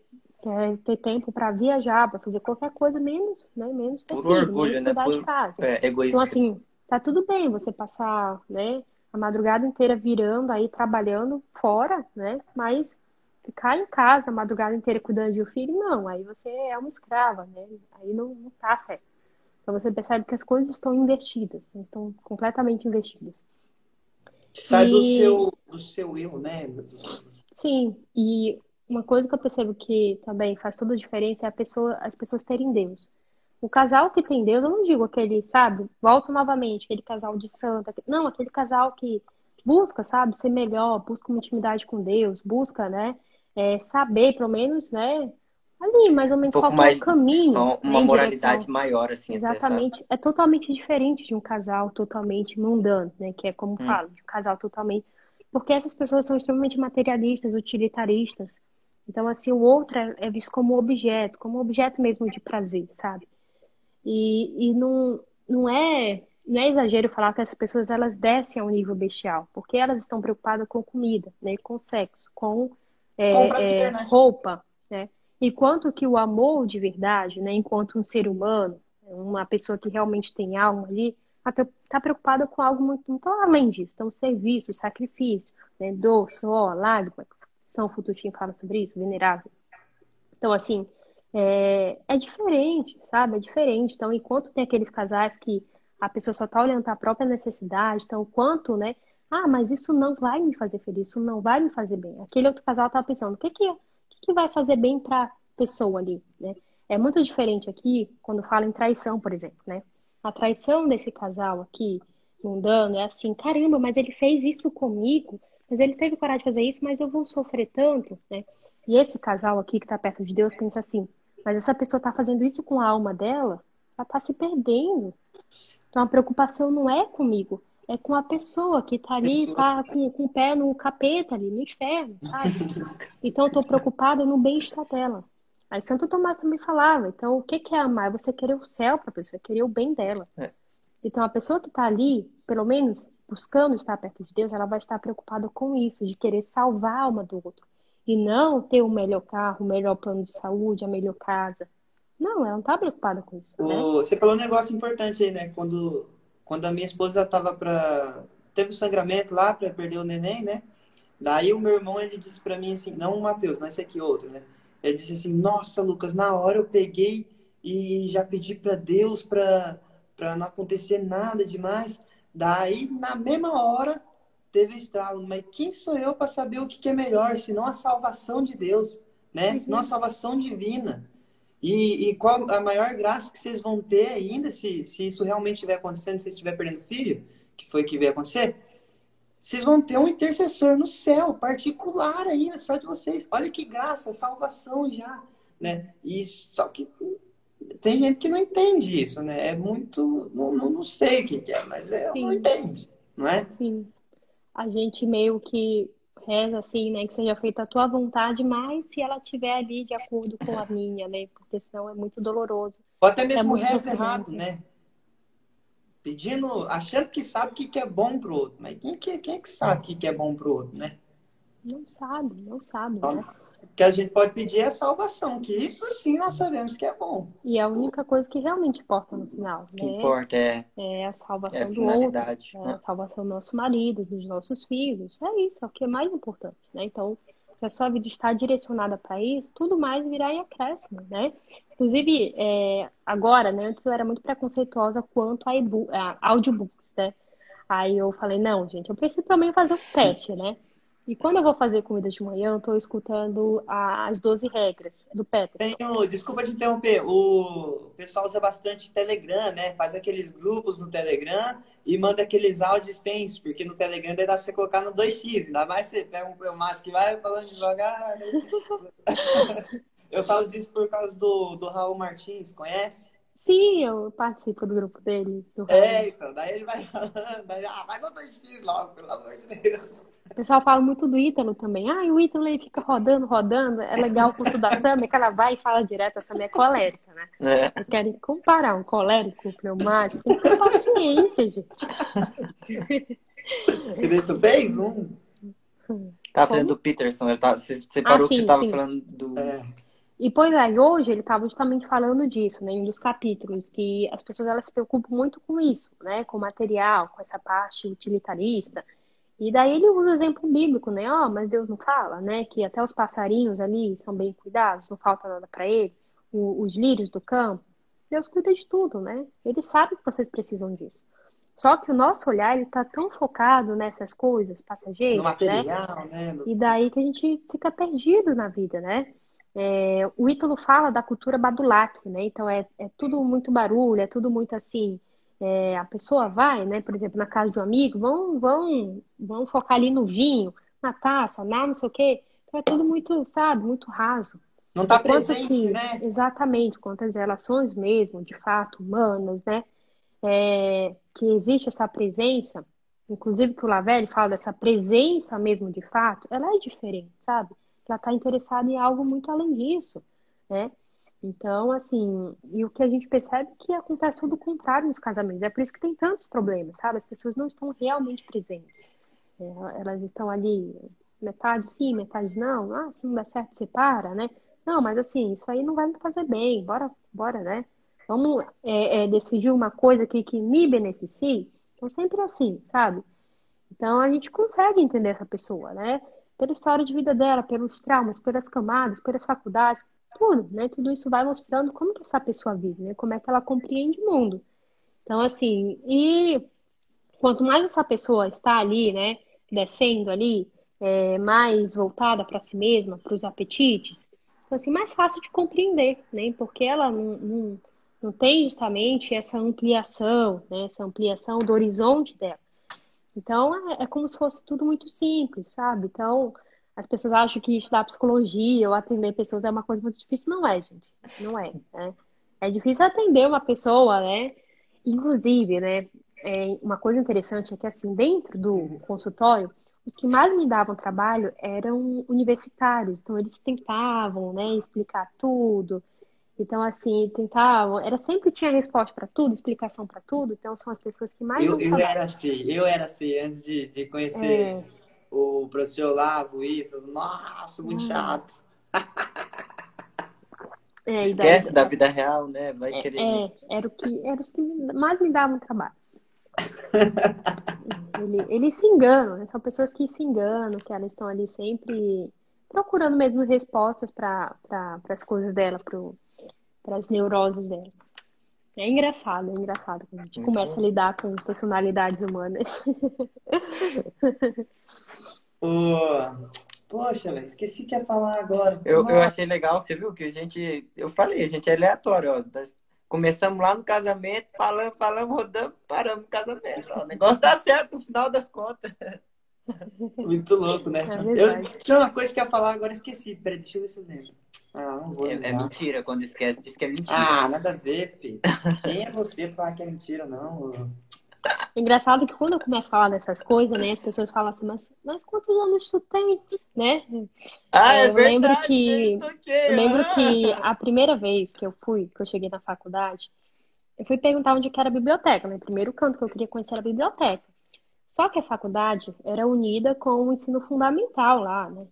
quer ter tempo para viajar, para fazer qualquer coisa, menos, né? Menos ter Por filho, orgulho, menos né? cuidar de Por- casa. É, egoísmo. Então, assim, tá tudo bem você passar, né, a madrugada inteira virando aí, trabalhando fora, né? Mas ficar em casa a madrugada inteira cuidando de um filho, não. Aí você é uma escrava, né? Aí não, não tá certo. Então você percebe que as coisas estão invertidas, né? estão completamente invertidas. Sai do E- seu, do seu eu, né? Do- Sim, e uma coisa que eu percebo que também faz toda a diferença é a pessoa, as pessoas terem Deus. O casal que tem Deus, eu não digo aquele, sabe? Volto novamente, aquele casal de santa. Não, aquele casal que busca, sabe, ser melhor, busca uma intimidade com Deus, busca, né, é, saber, pelo menos, né, ali, mais ou menos, pouco qual que é mais- o caminho, Uma, né, uma moralidade direção. maior, assim? Exatamente. É totalmente diferente de um casal totalmente mundano, né? Que é como Hum. falo, de um casal totalmente. Porque essas pessoas são extremamente materialistas, utilitaristas. Então, assim, o outro é, é visto como objeto, como objeto mesmo de prazer, sabe? E, e não, não é não é exagero falar que as pessoas elas descem ao nível bestial, porque elas estão preocupadas com comida, né, com sexo, com é, é, roupa, né? Enquanto que o amor de verdade, né, enquanto um ser humano, uma pessoa que realmente tem alma ali, está tá preocupada com algo muito, muito além disso. Então, serviço, sacrifício, né, dor, suor, lágrima, São Futuchin fala sobre isso, venerável. Então, assim, é, é diferente, sabe? É diferente. Então, enquanto tem aqueles casais que a pessoa só está olhando para a própria necessidade, então, quanto, né? Ah, mas isso não vai me fazer feliz, isso não vai me fazer bem. Aquele outro casal estava pensando, o que que, o que, que vai fazer bem para a pessoa ali, né? É muito diferente aqui quando fala em traição, por exemplo, né? A traição desse casal aqui, mundano, é assim, caramba, mas ele fez isso comigo, mas ele teve coragem de fazer isso, mas eu vou sofrer tanto, né? E esse casal aqui que está perto de Deus pensa assim, mas essa pessoa está fazendo isso com a alma dela, ela está se perdendo. Então a preocupação não é comigo, é com a pessoa que está ali, tá com, com o pé no capeta ali, no inferno, sabe? Então eu estou preocupada no bem-estar dela. Aí Santo Tomás também falava, então o que, que é amar? É você querer o céu para a pessoa, é querer o bem dela. É. Então a pessoa que está ali, pelo menos buscando estar perto de Deus, ela vai estar preocupada com isso, de querer salvar a alma do outro. E não ter o melhor carro, o melhor plano de saúde, a melhor casa. Não, ela não está preocupada com isso. Né? Você falou um negócio importante aí, né? Quando, quando a minha esposa estava para. Teve um sangramento lá para perder o neném, né? Daí o meu irmão ele disse para mim assim: não o Matheus, não esse aqui, outro, né? Ele disse assim: Nossa, Lucas, na hora eu peguei e já pedi para Deus para não acontecer nada demais. Daí, na mesma hora, teve estralo. Mas quem sou eu para saber o que, que, é melhor, senão a salvação de Deus, né? Uhum. Senão a salvação divina. E, e, qual a maior graça que vocês vão ter ainda, se, se isso realmente estiver acontecendo, se vocês estiver perdendo filho, que foi o que veio acontecer, vocês vão ter um intercessor no céu, particular ainda, só de vocês. Olha que graça, salvação já, né? E só que tem gente que não entende isso, né? É muito, não, não sei o que é, mas é, não entende, não é? Sim. A gente meio que reza assim, né, que seja feita a tua vontade, mas se ela estiver ali de acordo com a minha, né? Porque senão é muito doloroso. Ou até mesmo é reza errado, né? pedindo, achando que sabe o que, que é bom pro outro. Mas quem, que, quem é que sabe o que, que é bom pro outro, né? Não sabe, não sabe. Só, né? O que a gente pode pedir é salvação, que isso sim nós sabemos que é bom. E é a única coisa que realmente importa no final. O que né? importa é, é a salvação é a do outro, é né? a salvação do nosso marido, dos nossos filhos. É isso, é o que é mais importante. Né? Então, se a sua vida está direcionada para isso, tudo mais virá em acréscimo, né? Inclusive, é, agora, né, antes eu era muito preconceituosa quanto a, a audiobooks, né? Aí eu falei, não, gente, eu preciso também fazer um teste, né? E quando eu vou fazer comida de manhã, eu estou escutando as 12 regras do Peterson. Tenho, desculpa te interromper, o pessoal usa bastante Telegram, né? Faz aqueles grupos no Telegram e manda aqueles áudios extensos, porque no Telegram dá pra você colocar no 2x, ainda mais você pega um pneumático que vai falando devagar. Né? (laughs) eu falo disso por causa do, do Raul Martins, conhece? Sim, eu participo do grupo dele. Do é, então, daí ele vai falando, daí, ah, vai no 2x logo, pelo amor de Deus. O pessoal fala muito do Ítalo também. Ah, o Ítalo aí fica rodando, rodando. É legal o curso da (laughs) Samia, que ela vai e fala direto. A Samia é colérica, né? É. Querem comparar um colérico com um pneumático. Tem que ter paciência, gente. Você fez um? Tá falando do Peterson. Ele tá, você, você parou ah, sim, que você tava sim. falando do... É. E, pois é, hoje ele estava justamente falando disso, né, em um dos capítulos, que as pessoas elas se preocupam muito com isso, né, com o material, com essa parte utilitarista, e daí ele usa o exemplo bíblico, né? Ó, oh, mas Deus não fala, né? Que até os passarinhos ali são bem cuidados, não falta nada para ele. O, os lírios do campo, Deus cuida de tudo, né? Ele sabe que vocês precisam disso. Só que o nosso olhar ele tá tão focado nessas coisas passageiras, no material, né? né? E daí que a gente fica perdido na vida, né? É, o Ítalo fala da cultura badulaque, né? Então é, é tudo muito barulho, é tudo muito assim é, a pessoa vai, né, por exemplo, na casa de um amigo, vão, vão, vão focar ali no vinho, na taça, na não sei o quê. Então é tudo muito, sabe, muito raso. Não está presente, que, né? Exatamente, quantas relações mesmo, de fato, humanas, né? É, que existe essa presença, inclusive que o Lavelli fala dessa presença mesmo de fato, ela é diferente, sabe? Ela está interessada em algo muito além disso, né? Então, assim, e o que a gente percebe é que acontece tudo o contrário nos casamentos. É por isso que tem tantos problemas, sabe? As pessoas não estão realmente presentes. É, elas estão ali, metade sim, metade não. Ah, se não der certo, separa, né? Não, mas assim, isso aí não vai me fazer bem. Bora, bora, né? Vamos é, é, decidir uma coisa aqui que me beneficie. Então, sempre assim, sabe? Então, a gente consegue entender essa pessoa, né? Pela história de vida dela, pelos traumas, pelas camadas, pelas faculdades, tudo, né? Tudo isso vai mostrando como que essa pessoa vive, né? Como é que ela compreende o mundo. Então, assim, e quanto mais essa pessoa está ali, né, descendo ali, é, mais voltada para si mesma, para os apetites, então, assim, mais fácil de compreender, né? Porque ela não, não, não tem justamente essa ampliação, né? Essa ampliação do horizonte dela. Então, é, é como se fosse tudo muito simples, sabe? Então, as pessoas acham que estudar psicologia ou atender pessoas é uma coisa muito difícil. Não é, gente. Não é. Né? É difícil atender uma pessoa, né? Inclusive, né? É, uma coisa interessante é que, assim, dentro do consultório, os que mais me davam trabalho eram universitários. Então, eles tentavam, né, explicar tudo. Então, assim, tentavam. Era sempre tinha resposta para tudo, explicação para tudo. Então, são as pessoas que mais. Eu, eu era assim, eu era assim, antes de, de conhecer. É o professor Olavo, o Ítalo. Nossa, muito hum. chato. É, Esquece da vida real, né? Vai é, querer. É, era, o que, era os que mais me davam trabalho. Ele, eles se enganam, né? são pessoas que se enganam, que elas estão ali sempre procurando mesmo respostas para pra, as coisas dela, para as neuroses dela. É engraçado, é engraçado quando a gente Muito começa a lidar com personalidades humanas. (laughs) Poxa, velho, esqueci que ia falar agora. Eu, eu achei legal, você viu que a gente. Eu falei, a gente é aleatório, ó. Começamos lá no casamento, falamos, falamos, rodamos, paramos no casamento. Ó. O negócio dá certo no final das contas. (laughs) Muito louco, né? É eu tinha uma coisa que ia falar, agora esqueci. Peraí, deixa eu ver se eu lembro. Ah, não vou é, é, mentira, quando esquece, diz que é mentira. Ah, nada a ver, filho. Quem é você pra falar que é mentira, não? Engraçado que quando eu começo a falar dessas coisas, né, as pessoas falam assim, mas, mas quantos anos tu tem, né? Ah, é, eu verdade, lembro que eu lembro que a primeira vez que eu fui, que eu cheguei na faculdade, eu fui perguntar onde que era a biblioteca, né? O primeiro canto que eu queria conhecer era a biblioteca. Só que a faculdade era unida com o ensino fundamental lá, né?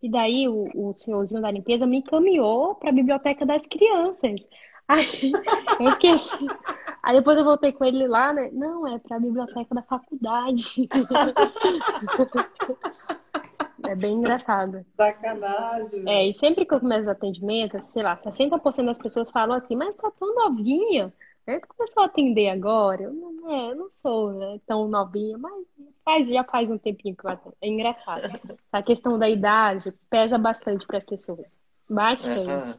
E daí o, o senhorzinho da limpeza me encaminhou para a biblioteca das crianças. Aí eu fiquei assim. Aí depois eu voltei com ele lá, né? Não, é para a biblioteca da faculdade. (laughs) É bem engraçado. Sacanagem. É, e sempre que eu começo atendimento, sei lá, 60% das pessoas falam assim, mas tá tão novinha. Né? Tu começou a atender agora? Eu não, é, eu não sou né, tão novinha, mas faz, já faz um tempinho que eu atendo. É engraçado. (laughs) A questão da idade pesa bastante para as pessoas. Bastante. Uhum.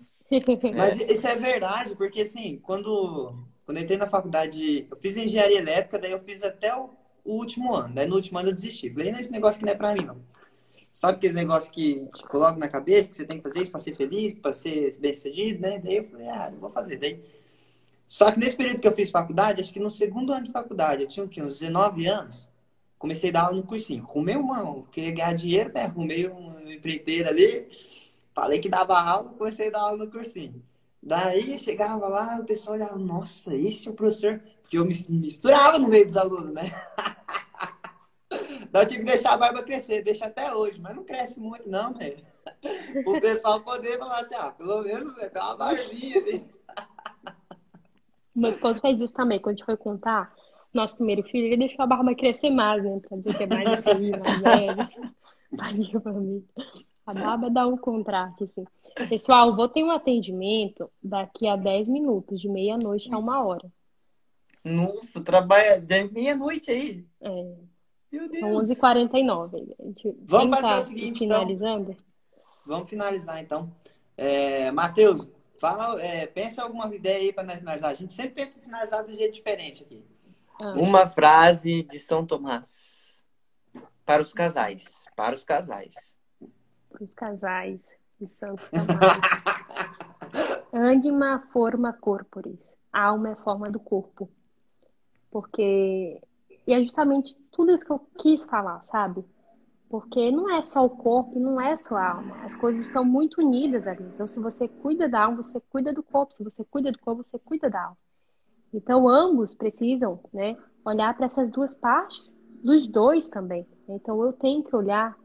Mas isso é verdade, porque assim, quando, quando eu entrei na faculdade, eu fiz engenharia elétrica, daí eu fiz até o, o último ano. Daí no último ano eu desisti. Falei, não, esse negócio que não é pra mim, não. Sabe aquele negócio que te coloca na cabeça, que você tem que fazer isso pra ser feliz, pra ser bem sucedido, né? Daí eu falei, ah, eu vou fazer. Daí... Só que nesse período que eu fiz faculdade, acho que no segundo ano de faculdade, eu tinha o quê? Uns 19 anos, comecei a dar aula no cursinho. Rumei uma, queria ganhar dinheiro, né? Rumei uma empreiteira ali Falei que dava aula, comecei a dar aula no cursinho. Daí chegava lá, o pessoal olhava, nossa, esse é o professor. Porque eu me misturava no meio dos alunos, né? (laughs) Daí eu tive que deixar a barba crescer, deixa até hoje, mas não cresce muito, não, velho. (laughs) O pessoal poder falar assim, ah, pelo menos tem uma barbinha ali. (laughs) Meu esposo fez isso também, quando a gente foi contar nosso primeiro filho, ele deixou a barba crescer mais, né? Pra dizer que é mais assim, mais velho. Tadinho pra mim. A barba dá um contraste, assim. Pessoal, vou ter um atendimento daqui a 10 minutos, de meia-noite a uma hora. Nossa, trabalha de meia-noite aí? É. Meu Deus. São 11h49. Vamos fazer o seguinte, então. finalizando? Então. Vamos finalizar, então. É, Matheus, fala, é, pensa alguma ideia aí para finalizar. A gente sempre tenta finalizar de um jeito diferente aqui. Ah. Uma frase de São Tomás. Para os casais. Para os casais para os casais de Santo Tomás. Anima forma corporis. A alma é a forma do corpo. Porque. E é justamente tudo isso que eu quis falar, sabe? Porque não é só o corpo, não é só a alma. As coisas estão muito unidas ali. Então, se você cuida da alma, você cuida do corpo. Se você cuida do corpo, você cuida da alma. Então, ambos precisam, né, olhar para essas duas partes, dos dois também. Então, eu tenho que olhar,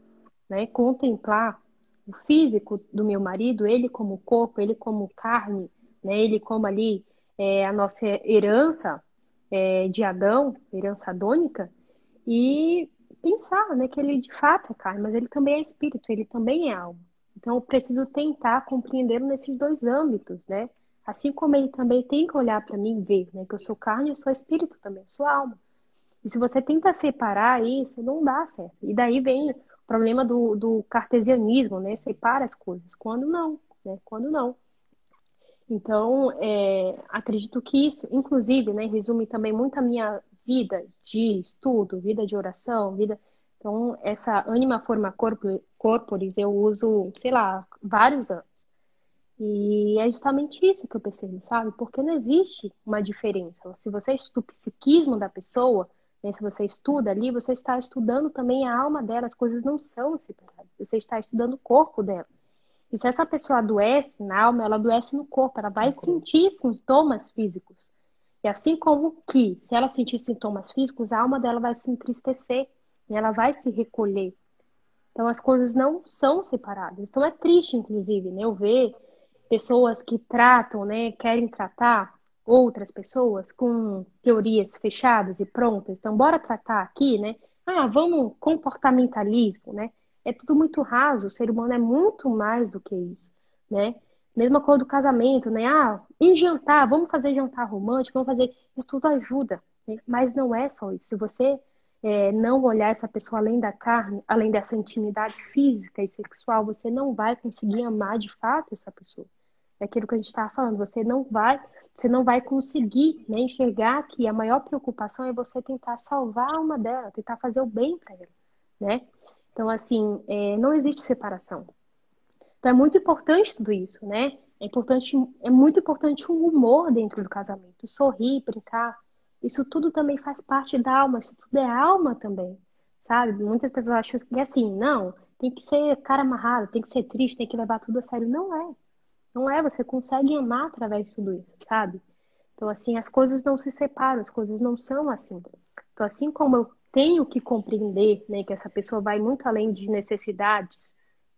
né, contemplar o físico do meu marido, ele como corpo, ele como carne, né, ele como ali é, a nossa herança é, de Adão, herança adônica, e pensar né, que ele de fato é carne, mas ele também é espírito, ele também é alma. Então, eu preciso tentar compreendê-lo nesses dois âmbitos, né? Assim como ele também tem que olhar para mim e ver, né? Que eu sou carne, eu sou espírito também, eu sou alma. E se você tenta separar isso, não dá certo. E daí vem problema do, do cartesianismo, né? Separa as coisas. Quando não, né? Quando não. Então, é, acredito que isso, inclusive, né, resume também muito a minha vida de estudo, vida de oração, vida. Então, essa anima forma corporis eu uso, sei lá, vários anos. E é justamente isso que eu percebo, sabe? Porque não existe uma diferença. Se você estuda o psiquismo da pessoa, né, se você estuda ali, você está estudando também a alma dela, as coisas não são separadas. Você está estudando o corpo dela. E se essa pessoa adoece na alma, ela adoece no corpo, ela vai sentir sintomas físicos. E assim como que, se ela sentir sintomas físicos, a alma dela vai se entristecer, e ela vai se recolher. Então as coisas não são separadas. Então é triste, inclusive, né? Eu ver pessoas que tratam, né, querem tratar outras pessoas com teorias fechadas e prontas. Então, bora tratar aqui, né? Ah, vamos comportamentalismo, né? É tudo muito raso, o ser humano é muito mais do que isso, né? Mesma coisa do casamento, né? Ah, em jantar, vamos fazer jantar romântico, vamos fazer. Isso tudo ajuda, né? mas não é só isso. Se você é, não olhar essa pessoa além da carne, além dessa intimidade física e sexual, você não vai conseguir amar de fato essa pessoa. É aquilo que a gente estava falando. Você não vai, você não vai conseguir né, enxergar que a maior preocupação é você tentar salvar a alma dela, tentar fazer o bem para ela, né? Então, assim, é, não existe separação. Então, é muito importante tudo isso, né? É importante, é muito importante o humor dentro do casamento, sorrir, brincar. Isso tudo também faz parte da alma, isso tudo é alma também, sabe? Muitas pessoas acham que é assim, não, tem que ser cara amarrado, tem que ser triste, tem que levar tudo a sério. Não é. Não é, você consegue amar através de tudo isso, sabe? Então, assim, as coisas não se separam, as coisas não são assim. Então, assim como eu tenho que compreender né, que essa pessoa vai muito além de necessidades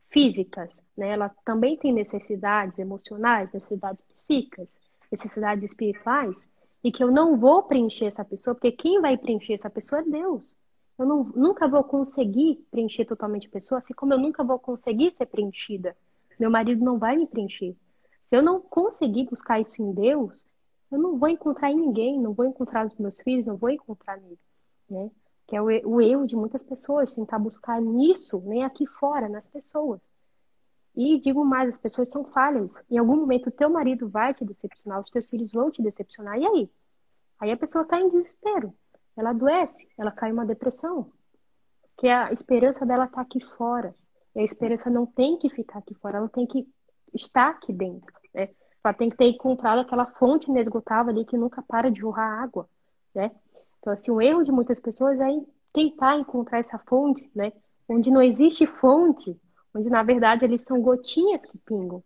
físicas, né? Ela também tem necessidades emocionais, necessidades psíquicas, necessidades espirituais, e que eu não vou preencher essa pessoa, porque quem vai preencher essa pessoa é Deus. Eu não, nunca vou conseguir preencher totalmente a pessoa, assim como eu nunca vou conseguir ser preenchida. Meu marido não vai me preencher. Se eu não conseguir buscar isso em Deus, eu não vou encontrar em ninguém, não vou encontrar nos meus filhos, não vou encontrar nele, né? Que é o, erro de muitas pessoas, tentar buscar nisso, nem aqui fora, nas pessoas. E digo mais, as pessoas são falhas. Em algum momento o teu marido vai te decepcionar, os teus filhos vão te decepcionar. E aí? Aí a pessoa está em desespero. Ela adoece, ela cai em uma depressão. Que a esperança dela está aqui fora. E a esperança não tem que ficar aqui fora, ela tem que estar aqui dentro. Né? Ela tem que ter encontrado aquela fonte inesgotável ali que nunca para de jorrar água, né? Então, assim, o erro de muitas pessoas é tentar encontrar essa fonte, né? Onde não existe fonte, onde na verdade eles são gotinhas que pingam.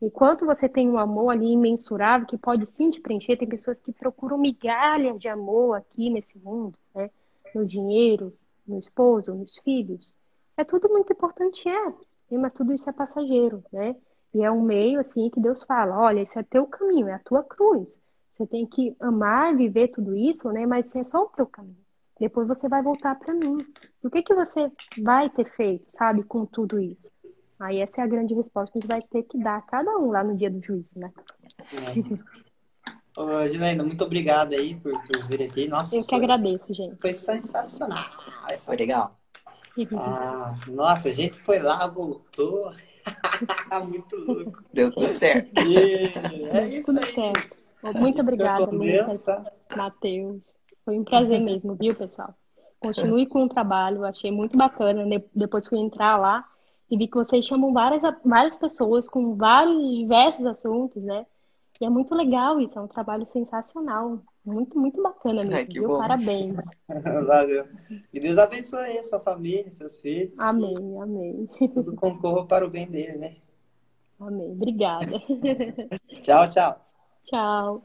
Enquanto você tem um amor ali imensurável que pode sim te preencher, tem pessoas que procuram migalhas de amor aqui nesse mundo, né? No dinheiro, no esposo, nos filhos. É tudo muito importante, é, mas tudo isso é passageiro, né? E é um meio assim que Deus fala: olha, esse é teu caminho, é a tua cruz. Você tem que amar e viver tudo isso, né? Mas é só o teu caminho. Depois você vai voltar para mim. O que que você vai ter feito, sabe, com tudo isso? Aí essa é a grande resposta que a gente vai ter que dar a cada um lá no dia do juízo, né? É. Ô, Gilaina, muito obrigado aí por, por vir aqui. Nossa, Eu que foi, agradeço, gente. Foi sensacional. Foi legal. Ah, nossa, a gente foi lá, voltou. (laughs) Muito louco. Deu tudo certo. é isso tudo aí. certo. Muito obrigada, Lucas, tá? Matheus. Foi um prazer mesmo, viu, pessoal? Continue com o trabalho, achei muito bacana. Depois fui entrar lá e vi que vocês chamam várias, várias pessoas com vários diversos assuntos, né? E é muito legal isso, é um trabalho sensacional. Muito, muito bacana mesmo, Ai, viu? bom. Parabéns. (laughs) Valeu. E Deus abençoe aí sua família, seus filhos. Amém, amém, tudo concorra para o bem dele, né? amém. Obrigada. (laughs) Tchau, tchau. Tchau.